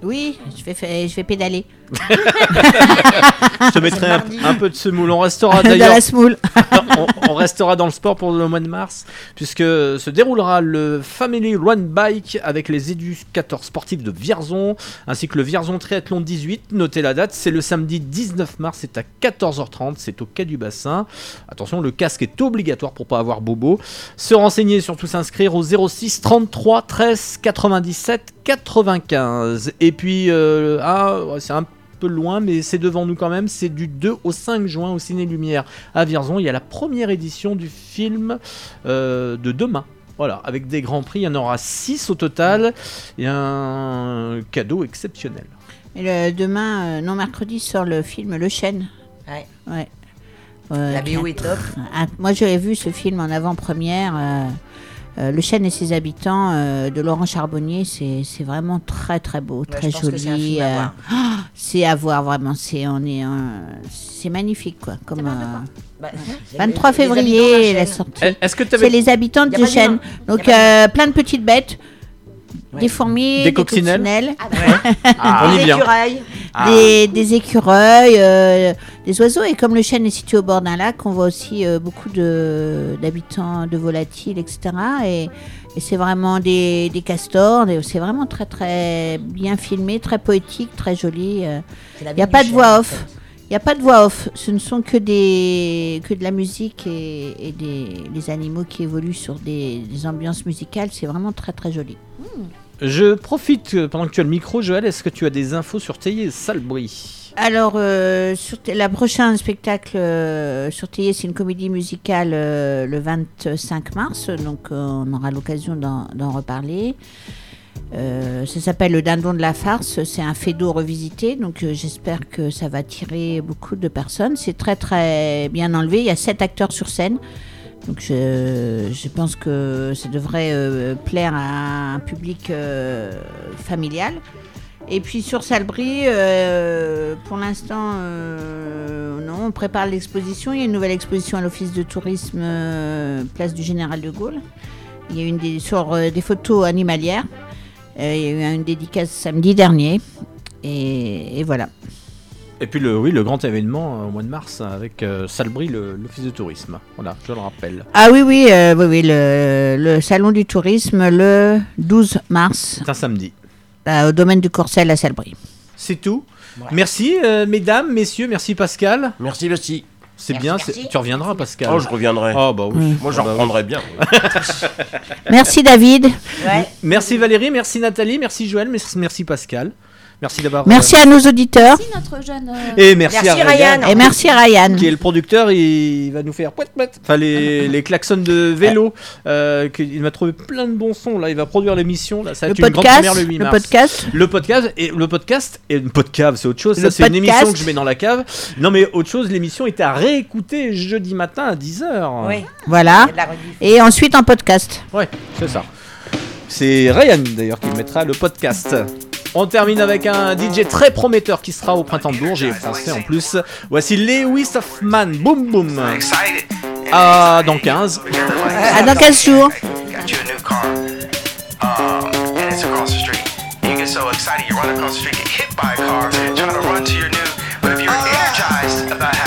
Speaker 8: Oui, je vais, je vais pédaler.
Speaker 2: Je te mettrai un, peu de semoule. On restera d'ailleurs
Speaker 8: la
Speaker 2: on, on restera dans le sport pour le mois de mars, puisque se déroulera le Family Run Bike avec les éducateurs sportifs de Vierzon, ainsi que le Vierzon Triathlon 18. Notez la date, c'est le samedi 19 mars, c'est à 14h30, c'est au quai du bassin. Attention, le casque est obligatoire pour pas avoir bobo. Se renseigner, surtout s'inscrire au 06 33 13 97 95. Et puis, euh, ah, c'est un peu loin, mais c'est devant nous quand même. C'est du 2 au 5 juin au Ciné Lumière à Vierzon. Il y a la première édition du film euh, de demain. Voilà, avec des grands prix, il y en aura 6 au total et un cadeau exceptionnel.
Speaker 8: Et le- demain, euh, non mercredi, sort le film Le Chêne.
Speaker 6: Ouais.
Speaker 8: Ouais. Euh,
Speaker 6: La BO
Speaker 8: a-
Speaker 6: est top.
Speaker 8: Moi, j'avais vu ce film en avant-première. Euh, le Chêne et ses habitants euh, de Laurent Charbonnier, c'est c'est vraiment très très beau, très
Speaker 6: c'est
Speaker 8: joli.
Speaker 6: à
Speaker 8: euh,
Speaker 6: voir.
Speaker 8: ah, c'est à voir vraiment. C'est on est c'est magnifique quoi. Comme euh,
Speaker 6: Bah, c'est
Speaker 8: 23
Speaker 6: les- les habitants
Speaker 8: février la sortie.
Speaker 2: Eh, Est-ce que tu
Speaker 8: C'est les habitants du chêne. Donc euh, plein de petites bêtes,
Speaker 6: Ouais.
Speaker 8: des fourmis,
Speaker 2: Des
Speaker 8: des,
Speaker 2: coccinelles.
Speaker 8: coccinelles,
Speaker 2: on y
Speaker 6: Des écureuils.
Speaker 8: des, des écureuils, euh, des oiseaux. Et comme le chêne est situé au bord d'un lac, on voit aussi euh, beaucoup de- d'habitants de volatiles, etc. Et, et c'est vraiment des, des castors. C'est vraiment très très bien filmé, très poétique, très joli. euh. Il n'y a pas de voix off. Il n'y a pas de voix off. Ce ne sont que, des, que de la musique et, et des, des animaux qui évoluent sur des, des ambiances musicales. C'est vraiment très très joli.
Speaker 2: Je profite euh, pendant que tu as le micro, Joël. Est-ce que tu as des infos sur Théier Salbris?
Speaker 8: Alors, euh, sur la prochain spectacle euh, sur Théier, c'est une comédie musicale euh, le 25 mars, donc on aura l'occasion d'en reparler. Euh, ça s'appelle Le Dindon de la farce, c'est un fédo revisité, donc euh, j'espère que ça va attirer beaucoup de personnes. C'est très très bien enlevé, il y a sept acteurs sur scène, donc je, pense que ça devrait euh, plaire à un public familial. Et puis sur Salbris, pour l'instant, non, on prépare l'exposition. Il y a une nouvelle exposition à l'Office de tourisme Place du Général de Gaulle. Il y a une sur des photos animalières. Euh, il y a eu une dédicace samedi dernier. Et, et voilà.
Speaker 2: Et puis le, oui, le grand événement euh, au mois de mars avec euh, Salbris, le- l'office de tourisme. Voilà, je le rappelle.
Speaker 8: Ah oui, oui, euh, oui, oui le, le salon du tourisme le 12 mars
Speaker 2: C'est un samedi.
Speaker 8: euh, au domaine du Corcel à Salbris.
Speaker 2: C'est tout. Merci, euh, mesdames, messieurs. Merci, Pascal.
Speaker 3: Merci, merci.
Speaker 2: C'est bien. c'est- Tu reviendras, Pascal.
Speaker 3: Oh, je reviendrai.
Speaker 2: Oh, bah oui.
Speaker 3: Moi, j'en
Speaker 2: Ah bah oui.
Speaker 3: reprendrai bien.
Speaker 8: Merci David.
Speaker 6: Ouais.
Speaker 2: Merci Valérie, merci Nathalie, merci Joël, merci, merci Pascal. Merci d'avoir.
Speaker 8: Merci à nos auditeurs.
Speaker 5: Merci notre jeune. euh,
Speaker 2: Et merci,
Speaker 6: Merci,
Speaker 2: à Ryan,
Speaker 6: Ryan.
Speaker 8: Et merci Ryan.
Speaker 2: qui est le producteur. Il va nous faire pouet, pouet. Enfin, les, les klaxons de vélo. Euh, il m'a trouvé plein de bons sons. Là, il va produire l'émission. Là, ça va
Speaker 8: Le
Speaker 2: être une grande
Speaker 8: podcast,
Speaker 2: première le 8
Speaker 8: le
Speaker 2: mars.
Speaker 8: podcast.
Speaker 2: Le podcast et le podcast et une podcast c'est autre chose. Ça
Speaker 8: Le
Speaker 2: c'est une
Speaker 8: podcast.
Speaker 2: émission que je mets dans la cave. Non mais autre chose, l'émission était à réécouter jeudi matin à 10h.
Speaker 6: Oui.
Speaker 8: Voilà. Et ensuite en podcast.
Speaker 2: Ouais, c'est ça. C'est Ryan d'ailleurs qui mettra le podcast. On termine avec un DJ très prometteur qui sera au printemps de Bourges et français en plus. Voici Lewis Hoffman, boum boum. Ah, dans 15.
Speaker 8: À dans 15 jours.
Speaker 14: got you a new car, um, and it's across the street. You get so excited, you run across the street, get hit by a car, trying to run to your new. But if you're energized about having